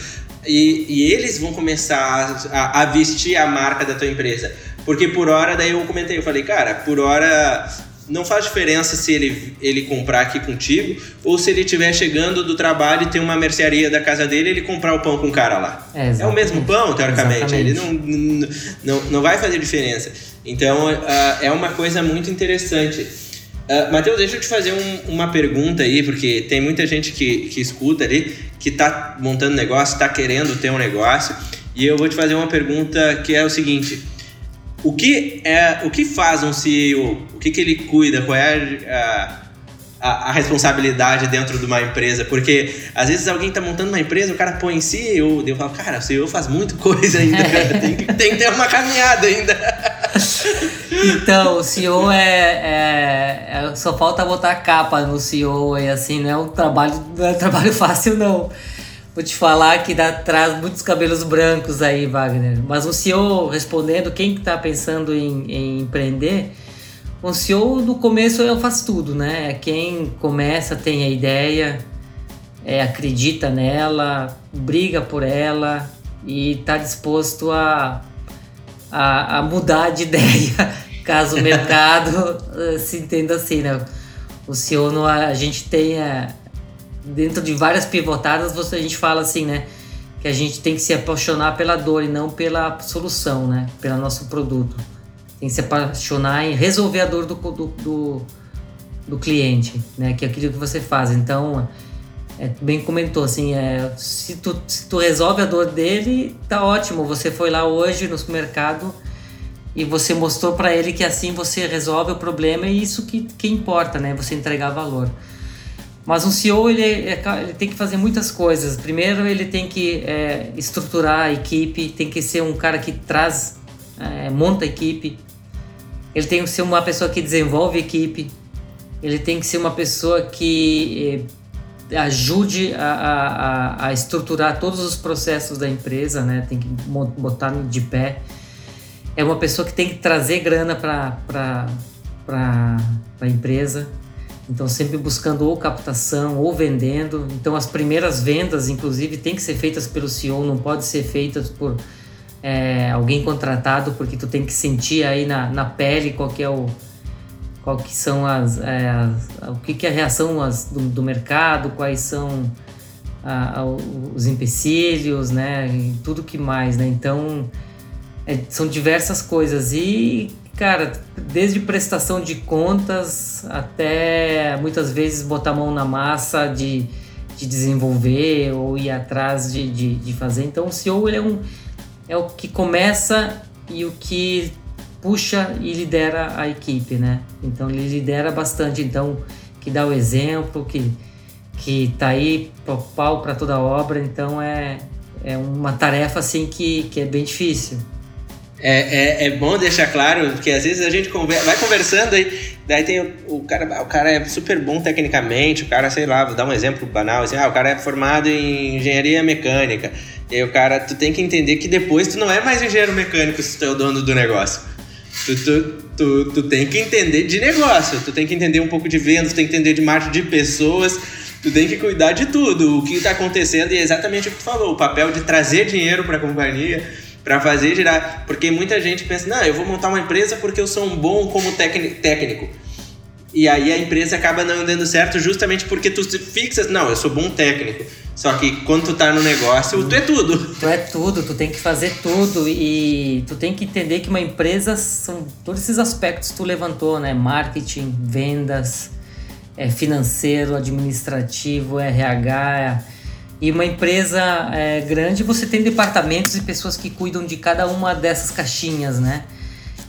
E, e eles vão começar a, a, vestir a marca da tua empresa. Porque por hora, daí eu comentei, eu falei, cara, por hora não faz diferença se ele, ele comprar aqui contigo ou se ele estiver chegando do trabalho e tem uma mercearia da casa dele ele comprar o pão com o cara lá. É, é o mesmo pão, teoricamente. Exatamente. Ele não, não, não vai fazer diferença. Então, é uma coisa muito interessante. Uh, Matheus, deixa eu te fazer um, uma pergunta aí, porque tem muita gente que, que escuta ali, que está montando negócio, está querendo ter um negócio, e eu vou te fazer uma pergunta que é o seguinte: o que é, o que faz um CEO? O que, que ele cuida? Qual é a, a, a responsabilidade dentro de uma empresa? Porque às vezes alguém está montando uma empresa, o cara põe CEO, eu falo, cara, o CEO faz muita coisa ainda, tem, tem que ter uma caminhada ainda. Então, o CEO é, é, é, Só falta botar capa no CEO e assim, não é um trabalho, não é um trabalho fácil, não. Vou te falar que dá, traz muitos cabelos brancos aí, Wagner. Mas o CEO, respondendo, quem está pensando em, em, empreender, o CEO no começo eu faço tudo, né? É quem começa, tem a ideia, é, acredita nela, briga por ela e está disposto a a, a mudar de ideia caso o mercado eh, se entenda assim, né? O CEO, a gente tem, é, dentro de várias pivotadas, você, a gente fala assim, né? Que a gente tem que se apaixonar pela dor e não pela solução, né? Pelo nosso produto. Tem que se apaixonar em resolver a dor do, do, do, do cliente, né? Que é aquilo que você faz. Então, é, bem comentou, assim, é, se, tu, se tu resolve a dor dele, tá ótimo. Você foi lá hoje no supermercado e você mostrou para ele que assim você resolve o problema e isso que, que importa, né? Você entregar valor. Mas um CEO ele, é, ele tem que fazer muitas coisas. Primeiro ele tem que é, estruturar a equipe, tem que ser um cara que traz, é, monta a equipe. Ele tem que ser uma pessoa que desenvolve a equipe. Ele tem que ser uma pessoa que é, ajude a, a, a, estruturar todos os processos da empresa, né? Tem que botar de pé. É uma pessoa que tem que trazer grana para a empresa. Então, sempre buscando ou captação ou vendendo. Então, as primeiras vendas, inclusive, tem que ser feitas pelo CEO, não pode ser feitas por é, alguém contratado, porque tu tem que sentir aí na, na pele qual é o, qual que são as, é, as o que, que é a reação as, do, do, mercado, quais são a, a, os empecilhos, né, e tudo que mais, né, então é, são diversas coisas. E cara, desde prestação de contas até muitas vezes botar a mão na massa de, de desenvolver ou ir atrás de, de, de fazer, então o CEO ele é um é o que começa e o que puxa e lidera a equipe, né? Então ele lidera bastante, então que dá o exemplo, que que tá aí pau para toda a obra, então é é uma tarefa assim que, que é bem difícil. É, é, é bom deixar claro, porque às vezes a gente vai conversando aí, daí tem o, o, cara, o cara é super bom tecnicamente, o cara, sei lá, vou dar um exemplo banal, assim, ah, o cara é formado em engenharia mecânica, e aí o cara, tu tem que entender que depois tu não é mais engenheiro mecânico se tu é o dono do negócio. Tu, tu, tu, tu tem que entender de negócio, tu tem que entender um pouco de vendas, tu tem que entender de marketing de pessoas, tu tem que cuidar de tudo, o que está acontecendo e é exatamente o que tu falou, o papel de trazer dinheiro para a companhia, para fazer girar, porque muita gente pensa, não, eu vou montar uma empresa porque eu sou um bom como técnico. E aí a empresa acaba não dando certo justamente porque tu fixas, não, eu sou bom técnico. Só que quando tu tá no negócio, tu é tudo. Tu é tudo, tu tem que fazer tudo e tu tem que entender que uma empresa são todos esses aspectos que tu levantou, né? Marketing, vendas, é financeiro, administrativo, RH. É... E uma empresa é, grande, você tem departamentos e pessoas que cuidam de cada uma dessas caixinhas, né?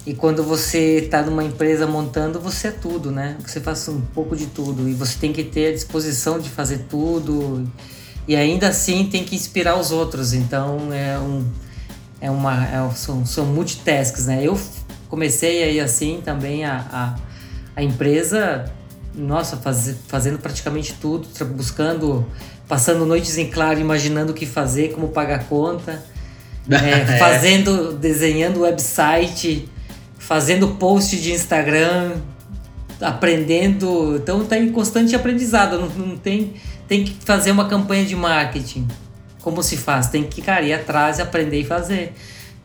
E quando você está numa empresa montando, você é tudo, né? Você faz um pouco de tudo e você tem que ter a disposição de fazer tudo. e ainda assim tem que inspirar os outros. Então é um é uma é, são, são multitasks, né? Eu comecei aí assim também a, a, a empresa, nossa, faz, fazendo praticamente tudo, buscando, passando noites em claro, imaginando o que fazer, como pagar conta, é, fazendo, desenhando website, fazendo post de Instagram, aprendendo. Então está em constante aprendizado. Não, não, tem, tem que fazer uma campanha de marketing. Como se faz? Tem que, cara, ir atrás e aprender e fazer.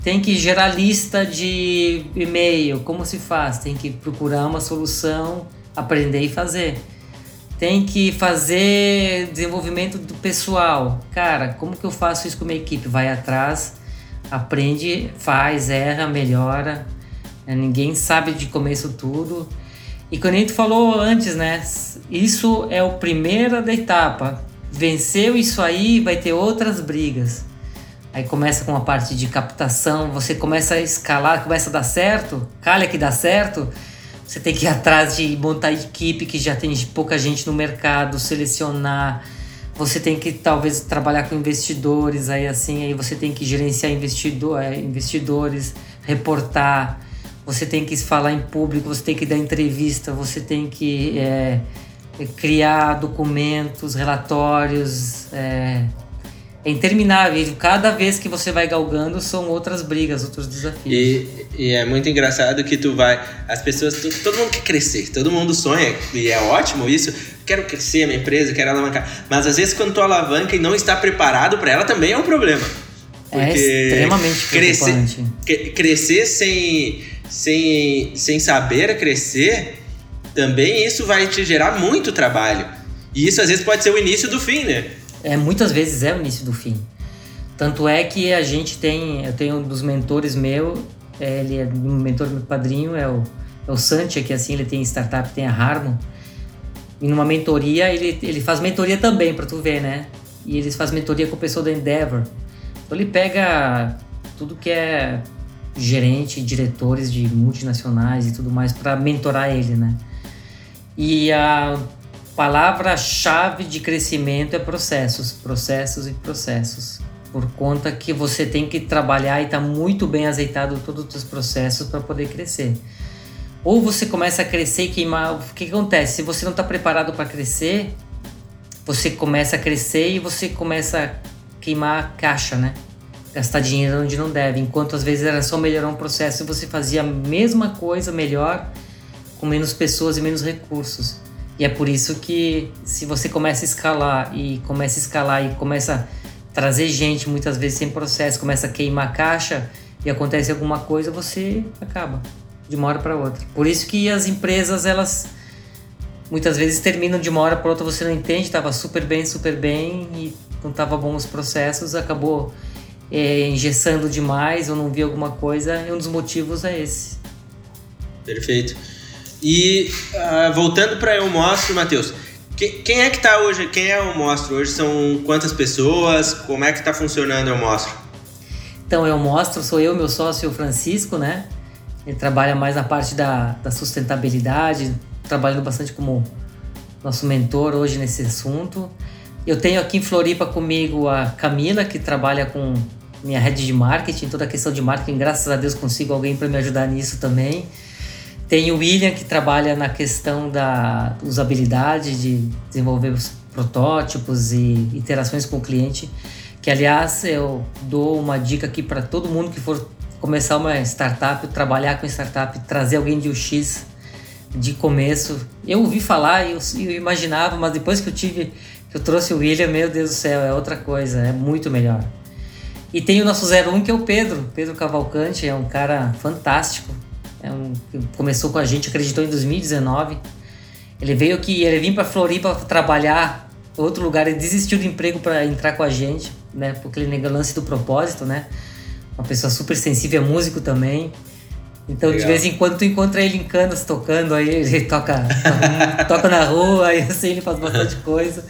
Tem que gerar lista de e-mail. Como se faz? Tem que procurar uma solução, aprender e fazer. Tem que fazer desenvolvimento do pessoal. Cara, como que eu faço isso com a minha equipe? Vai atrás, aprende, faz, erra, melhora. Ninguém sabe de começo tudo. E quando a gente falou antes, né? Isso é o primeiro da etapa. Venceu isso aí, vai ter outras brigas. Aí começa com a parte de captação, você começa a escalar, começa a dar certo, calha que dá certo. Você tem que ir atrás de montar equipe que já tem pouca gente no mercado, selecionar. Você tem que talvez trabalhar com investidores, aí assim, aí você tem que gerenciar investidor, é, investidores, reportar você tem que falar em público, você tem que dar entrevista, você tem que é, criar documentos, relatórios. É, é interminável. Cada vez que você vai galgando, são outras brigas, outros desafios. E, e é muito engraçado que tu vai. As pessoas. Tu, todo mundo quer crescer, todo mundo sonha, e é ótimo isso. Quero crescer a minha empresa, quero alavancar. Mas às vezes, quando tu alavanca e não está preparado para ela, também é um problema. É Porque é extremamente preocupante. Crescer, crescer sem sem, sem saber crescer, também isso vai te gerar muito trabalho. E isso às vezes pode ser o início do fim, né? É, muitas vezes é o início do fim. Tanto é que a gente tem, eu tenho um dos mentores meu, é, ele é um mentor meu padrinho, é o, é o Santia, que assim, ele tem startup, tem a Harmon. E numa mentoria, ele, ele faz mentoria também, para tu ver, né? E eles fazem mentoria com o pessoal da Endeavor. Então ele pega tudo que é gerente, diretores de multinacionais e tudo mais para mentorar ele, né? E a palavra-chave de crescimento é processos, processos e processos. Por conta que você tem que trabalhar e estar tá muito bem azeitado todos os processos para poder crescer. Ou você começa a crescer e queimar. O que, que acontece? Se você não está preparado para crescer, você começa a crescer e você começa a queimar a caixa, né? Gastar dinheiro onde não deve, enquanto às vezes era só melhorar um processo e você fazia a mesma coisa melhor com menos pessoas e menos recursos. E é por isso que se você começa a escalar e começa a escalar e começa a trazer gente muitas vezes sem processo, começa a queimar a caixa e acontece alguma coisa, você acaba de uma hora para outra. Por isso que as empresas elas muitas vezes terminam de uma hora para outra, você não entende, estava super bem, super bem e não estava bom os processos, acabou é, engessando demais ou não vi alguma coisa, e um dos motivos é esse. Perfeito. E uh, voltando para Eu Mostro, Matheus, quem, quem é que está hoje? Quem é o Mostro hoje? São quantas pessoas? Como é que está funcionando o Mostro? Então, Eu Mostro sou eu, meu sócio Francisco, né? Ele trabalha mais na parte da, da sustentabilidade, trabalhando bastante como nosso mentor hoje nesse assunto. Eu tenho aqui em Floripa comigo a Camila, que trabalha com minha rede de marketing, toda a questão de marketing, graças a Deus consigo alguém para me ajudar nisso também. Tem o William que trabalha na questão da usabilidade, de desenvolver os protótipos e interações com o cliente. Que aliás eu dou uma dica aqui para todo mundo que for começar uma startup, trabalhar com startup, trazer alguém de UX de começo. Eu ouvi falar e eu, eu, imaginava, mas depois que eu tive, que eu trouxe o William, meu Deus do céu, é outra coisa, é muito melhor. E tem o nosso 01 que é o Pedro, Pedro Cavalcante, é um cara fantástico. É um, começou com a gente, acreditou em 2019. Ele veio aqui, ele veio para Floripa trabalhar outro lugar, ele desistiu do emprego para entrar com a gente, né? Porque ele nega lance do propósito, né? Uma pessoa super sensível, é músico também. Então, Legal. de vez em quando, tu encontra ele em Canas tocando, aí ele toca, toca na rua, aí assim, ele faz bastante coisa.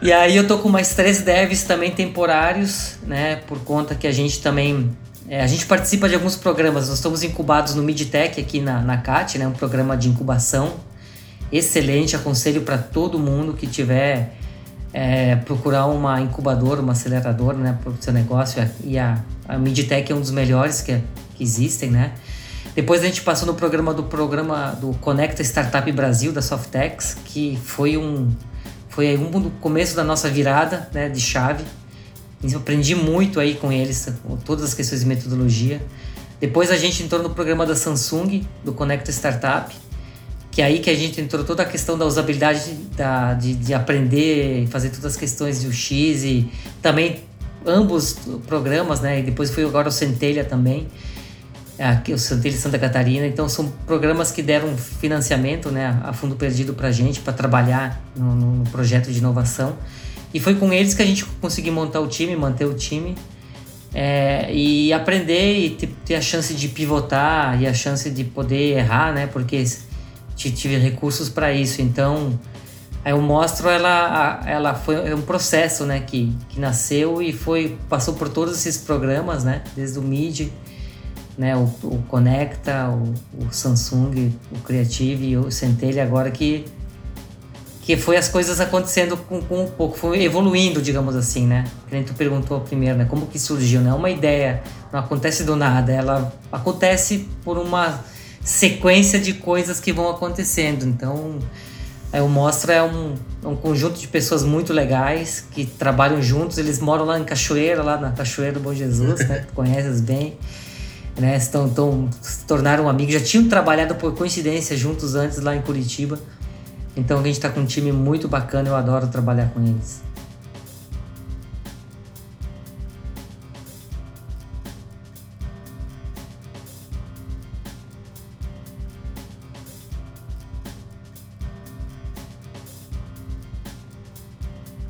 E aí eu tô com mais três devs também temporários, né? Por conta que a gente também. É, a gente participa de alguns programas, nós estamos incubados no MidTech aqui na, na CAT, né? Um programa de incubação excelente, aconselho para todo mundo que tiver é, procurar uma incubadora, uma aceleradora, né, para o seu negócio. E a, a Midtech é um dos melhores que, que existem, né? Depois a gente passou no programa do programa do Conecta Startup Brasil da Softex, que foi um foi um do começo da nossa virada, né, de chave. Eu aprendi muito aí com eles, todas as questões de metodologia. Depois a gente entrou no programa da Samsung, do Conecta Startup, que é aí que a gente entrou toda a questão da usabilidade da, de, de aprender, fazer todas as questões do X e também ambos programas, né? E depois foi agora o Centelha também, aqui o Centelha Santa Catarina. Então são programas que deram financiamento, né, a fundo perdido para a gente para trabalhar no, no, projeto de inovação. E foi com eles que a gente conseguiu montar o time, manter o time. É, e aprender e ter, ter a chance de pivotar e a chance de poder errar, né? Porque tive recursos para isso. Então, eu mostro ela, ela foi um processo, né, que, que nasceu e foi passou por todos esses programas, né, desde o Mid, né, o, o Conecta, o, o, Samsung, o Creative o Centelha agora que que foi as coisas acontecendo com, com um pouco, foi evoluindo, digamos assim, né? Que tu perguntou primeiro, né? Como que surgiu, né? Uma ideia não acontece do nada, ela acontece por uma sequência de coisas que vão acontecendo. Então, o Mostra é um, é um conjunto de pessoas muito legais que trabalham juntos. Eles moram lá em Cachoeira, lá na Cachoeira do Bom Jesus, né? Tu conheces bem. Né? Estão, estão, se tornaram amigos. Já tinham trabalhado por coincidência juntos antes lá em Curitiba. Então a gente está com um time muito bacana. Eu adoro trabalhar com eles.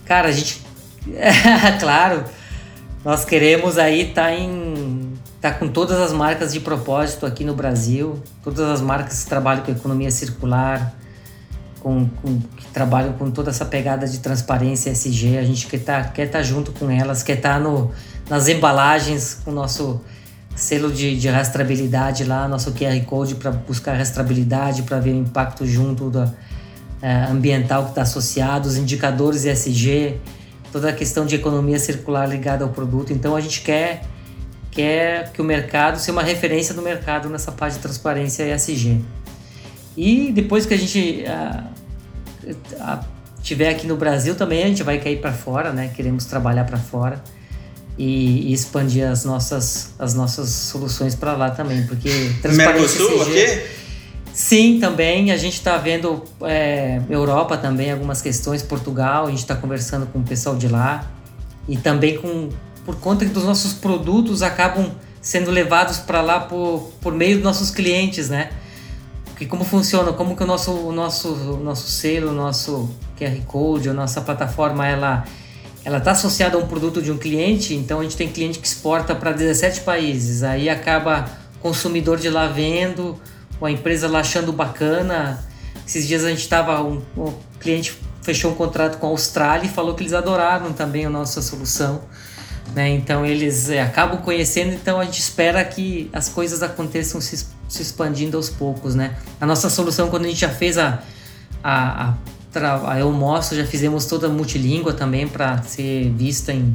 Cara, a gente. claro, nós queremos aí estar tá em. Tá com todas as marcas de propósito aqui no Brasil, todas as marcas que trabalham com economia circular, com, com, que trabalham com toda essa pegada de transparência SG. A gente quer estar tá, quer tá junto com elas, quer estar tá no, nas embalagens com o nosso selo de, de rastreabilidade lá, nosso QR Code para buscar rastreabilidade, para ver o impacto junto da é, ambiental que está associado, os indicadores ESG, toda a questão de economia circular ligada ao produto. Então a gente quer, quer que o mercado seja uma referência do mercado nessa parte de transparência ESG. E depois que a gente a, a, tiver aqui no Brasil também, a gente vai cair para fora, né? Queremos trabalhar para fora. E, e, expandir as nossas, as nossas soluções para lá também, porque transparência Mercosul, ESG, okay? Sim, também. A gente está vendo é, Europa também, algumas questões, Portugal, a gente está conversando com o pessoal de lá. E também com por conta que os nossos produtos acabam sendo levados para lá por, por meio dos nossos clientes, né? Porque como funciona, como que o nosso, o nosso, o nosso selo, o nosso QR Code, a nossa plataforma, ela ela está associada a um produto de um cliente, então a gente tem cliente que exporta para 17 países, aí acaba consumidor de lá vendo, uma empresa lá achando bacana. Esses dias a gente estava, um, um, cliente fechou um contrato com a Austrália e falou que eles adoraram também a nossa solução. Né? Então eles é, acabam conhecendo, então a gente espera que as coisas aconteçam se, se expandindo aos poucos. Né? A nossa solução, quando a gente já fez a, a, a, Eu Mostro, já fizemos toda multilíngua também para ser vista em,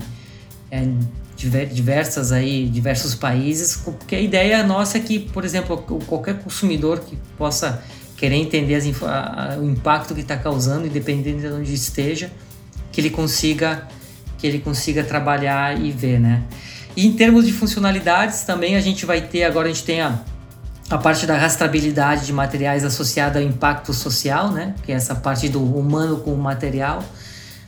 em diversas aí, diversos países, porque a ideia nossa é que, por exemplo, qualquer consumidor que possa querer entender as, a, o impacto que está causando, independente de onde esteja, que ele consiga que ele consiga trabalhar e ver, né? E em termos de funcionalidades também a gente vai ter agora a gente tem a, a parte da rastreabilidade de materiais associada ao impacto social, né? Que é essa parte do humano com o material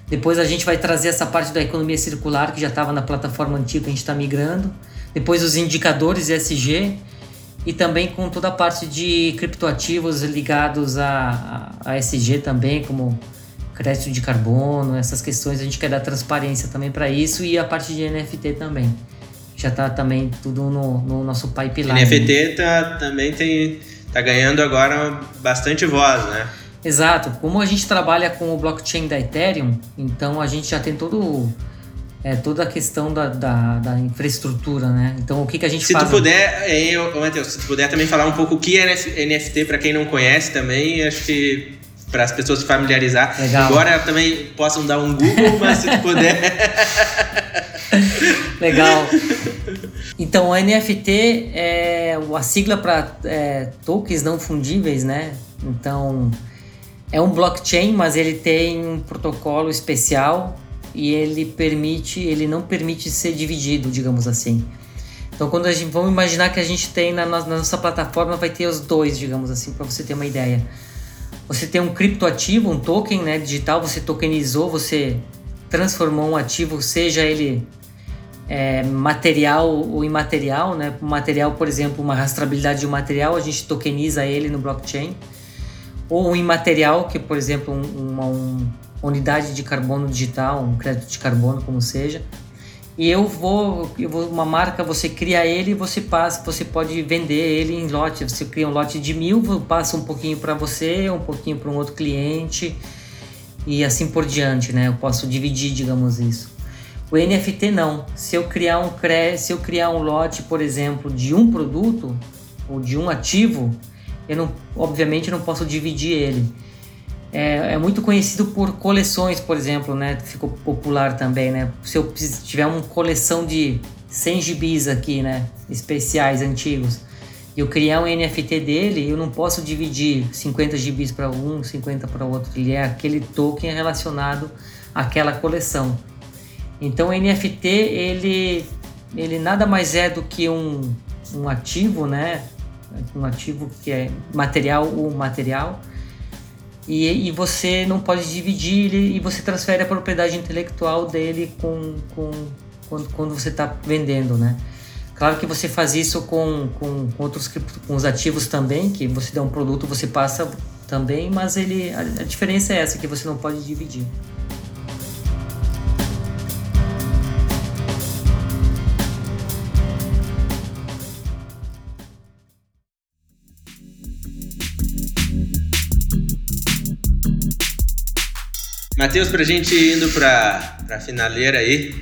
depois a gente vai trazer essa parte da economia circular que já estava na plataforma antiga, a gente está migrando. Depois os indicadores ESG e também com toda a parte de criptoativos ligados a, a, a também, como crédito de carbono, essas questões. A gente quer dar transparência também para isso e a parte de NFT também. Já está também tudo no, no nosso pipeline. NFT tá, também tem, tá ganhando agora bastante voz, né? Exato. Como a gente trabalha com o blockchain da Ethereum, então a gente já tem todo é, toda a questão da, da, da, infraestrutura, né? Então, o que, que a gente se faz? Se tu puder, eu, Matheus, se tu puder também falar um pouco o que é NFT para quem não conhece também, acho que para as pessoas se familiarizar. Legal. Agora também possam dar um Google, mas se puder. Legal. Então, o NFT é a sigla para é, tokens não fundíveis, né? Então, é um blockchain, mas ele tem um protocolo especial e ele permite, ele não permite ser dividido, digamos assim. Então, quando a gente vamos imaginar que a gente tem na, na nossa plataforma, vai ter os dois, digamos assim, para você ter uma ideia. Você tem um criptoativo, um token, né, digital, você tokenizou, você transformou um ativo, seja ele é, material ou imaterial, né? Material, por exemplo, uma rastreabilidade de um material, a gente tokeniza ele no blockchain. Ou um imaterial, que por exemplo, um, uma, uma unidade de carbono digital, um crédito de carbono, como seja, e eu vou, eu vou uma marca, você cria ele você passa, você pode vender ele em lote. Você cria um lote de mil, passa um pouquinho para você, um pouquinho para um outro cliente e assim por diante, né? Eu posso dividir, digamos isso. O NFT não. Se eu criar um se eu criar um lote, por exemplo, de um produto ou de um ativo, eu não, obviamente, não posso dividir ele é, é, muito conhecido por coleções, por exemplo, né? Ficou popular também, né? Se eu tiver uma coleção de 100 gibis aqui, né? Especiais, antigos, e eu criar um NFT dele, eu não posso dividir 50 gibis para um, 50 para outro. Ele é aquele token relacionado àquela coleção. Então, o NFT, ele, ele nada mais é do que um, um ativo, né? Um ativo que é material ou material e, e você não pode dividir ele e você transfere a propriedade intelectual dele com, com quando, quando você está vendendo, né? Claro que você faz isso com, com, com outros com os ativos também, que você dá um produto, você passa também, mas ele a, a diferença é essa que você não pode dividir. Matheus, pra gente indo pra, pra finaleira aí.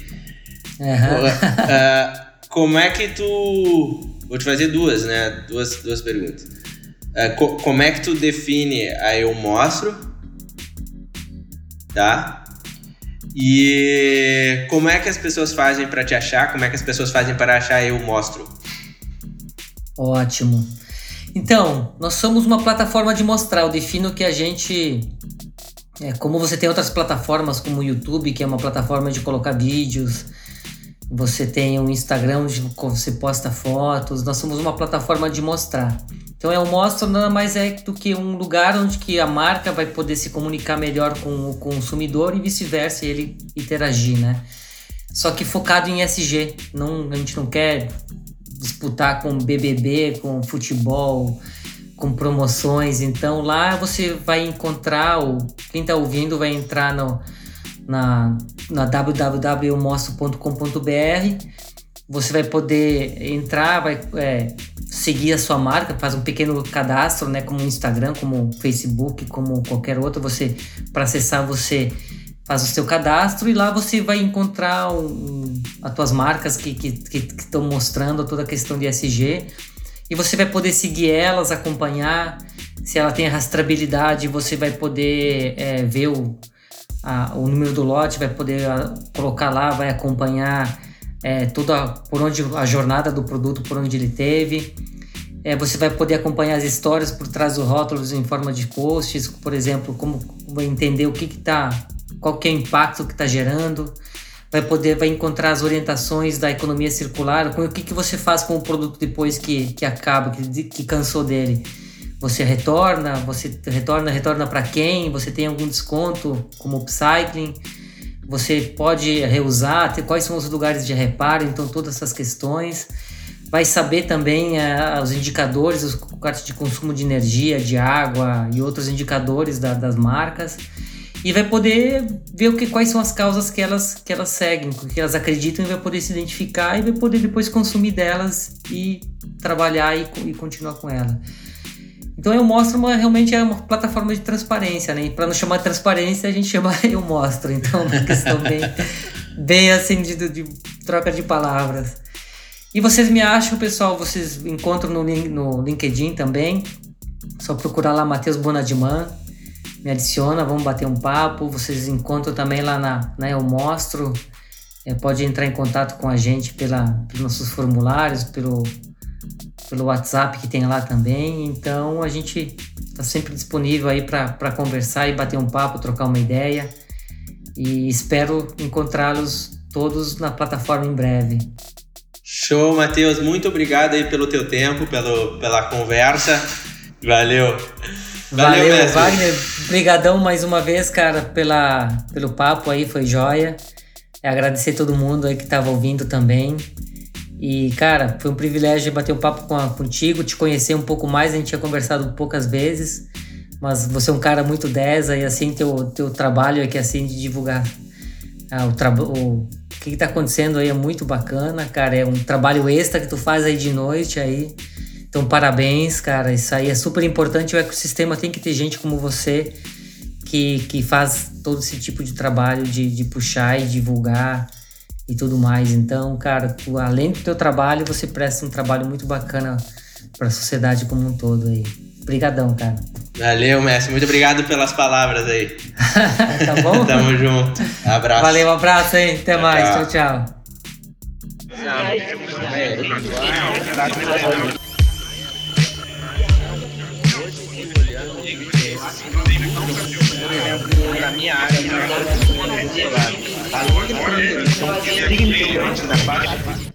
Uhum. Uh, como é que tu. Vou te fazer duas, né? Duas, duas perguntas. Uh, co como é que tu define a Eu Mostro? Tá? E como é que as pessoas fazem para te achar? Como é que as pessoas fazem para achar Eu Mostro? Ótimo. Então, nós somos uma plataforma de mostrar. Eu defino que a gente é, como você tem outras plataformas como o YouTube, que é uma plataforma de colocar vídeos, você tem o Instagram onde você posta fotos, nós somos uma plataforma de mostrar. Então é o mostra nada mais é do que um lugar onde que a marca vai poder se comunicar melhor com o consumidor e vice-versa, ele interagir, né? Só que focado em SG, não, a gente não quer disputar com BBB, com futebol, com promoções. Então lá você vai encontrar, o, quem está ouvindo vai entrar no, na, na www.mostro.com.br. Você vai poder entrar, vai é, seguir a sua marca, faz um pequeno cadastro, né, como Instagram, como Facebook, como qualquer outro. Você para acessar você faz o seu cadastro e lá você vai encontrar um, as tuas marcas que estão mostrando toda a questão de SG e você vai poder seguir elas, acompanhar. Se ela tem rastreabilidade, você vai poder é, ver o, a, o número do lote, vai poder a, colocar lá, vai acompanhar é, toda por onde a jornada do produto, por onde ele teve. É, você vai poder acompanhar as histórias por trás dos rótulos em forma de posts, por exemplo, como entender o que está, qual que é o impacto que está gerando vai poder vai encontrar as orientações da economia circular, com o que, que você faz com o produto depois que, que acaba, que, que cansou dele. Você retorna, você retorna, retorna para quem? Você tem algum desconto como upcycling? Você pode reusar, ter, quais são os lugares de reparo, então todas essas questões. Vai saber também uh, os indicadores, os cortes de consumo de energia, de água e outros indicadores da, das marcas e vai poder ver o que, quais são as causas que elas, que elas seguem, que elas acreditam e vai poder se identificar e vai poder depois consumir delas e trabalhar e, e continuar com ela. Então eu mostro uma, realmente é uma plataforma de transparência, né? Para não chamar de transparência, a gente chama eu mostro. Então é uma questão bem, bem assim de, de, troca de palavras. E vocês me acham, pessoal, vocês encontram no, no LinkedIn também. Só procurar lá Matheus Bonadiman me adiciona, vamos bater um papo. Vocês encontram também lá na, né, eu mostro. É, pode entrar em contato com a gente pela, pelos nossos formulários, pelo, pelo WhatsApp que tem lá também. Então a gente está sempre disponível aí para conversar e bater um papo, trocar uma ideia. E espero encontrá-los todos na plataforma em breve. Show, Matheus. Muito obrigado aí pelo teu tempo, pelo, pela conversa. Valeu. Valeu, Valeu Wagner. Obrigadão mais uma vez, cara, pela, pelo papo aí, foi joia. É agradecer todo mundo aí que estava ouvindo também. E, cara, foi um privilégio bater um papo com a, contigo, te conhecer um pouco mais. A gente tinha conversado poucas vezes, mas você é um cara muito desa e, assim, teu, teu trabalho aqui, assim, de divulgar ah, o, o que está acontecendo aí é muito bacana, cara. É um trabalho extra que tu faz aí de noite aí. Então, parabéns, cara. Isso aí é super importante. O ecossistema tem que ter gente como você que, que faz todo esse tipo de trabalho de, de puxar e divulgar e tudo mais. Então, cara, tu, além do teu trabalho, você presta um trabalho muito bacana para a sociedade como um todo aí. Obrigadão, cara. Valeu, Messi. Muito obrigado pelas palavras aí. tá bom? Tamo junto. Abraço. Valeu, um abraço aí. Até mais. Tchau, tchau. Na minha área, além de significante da parte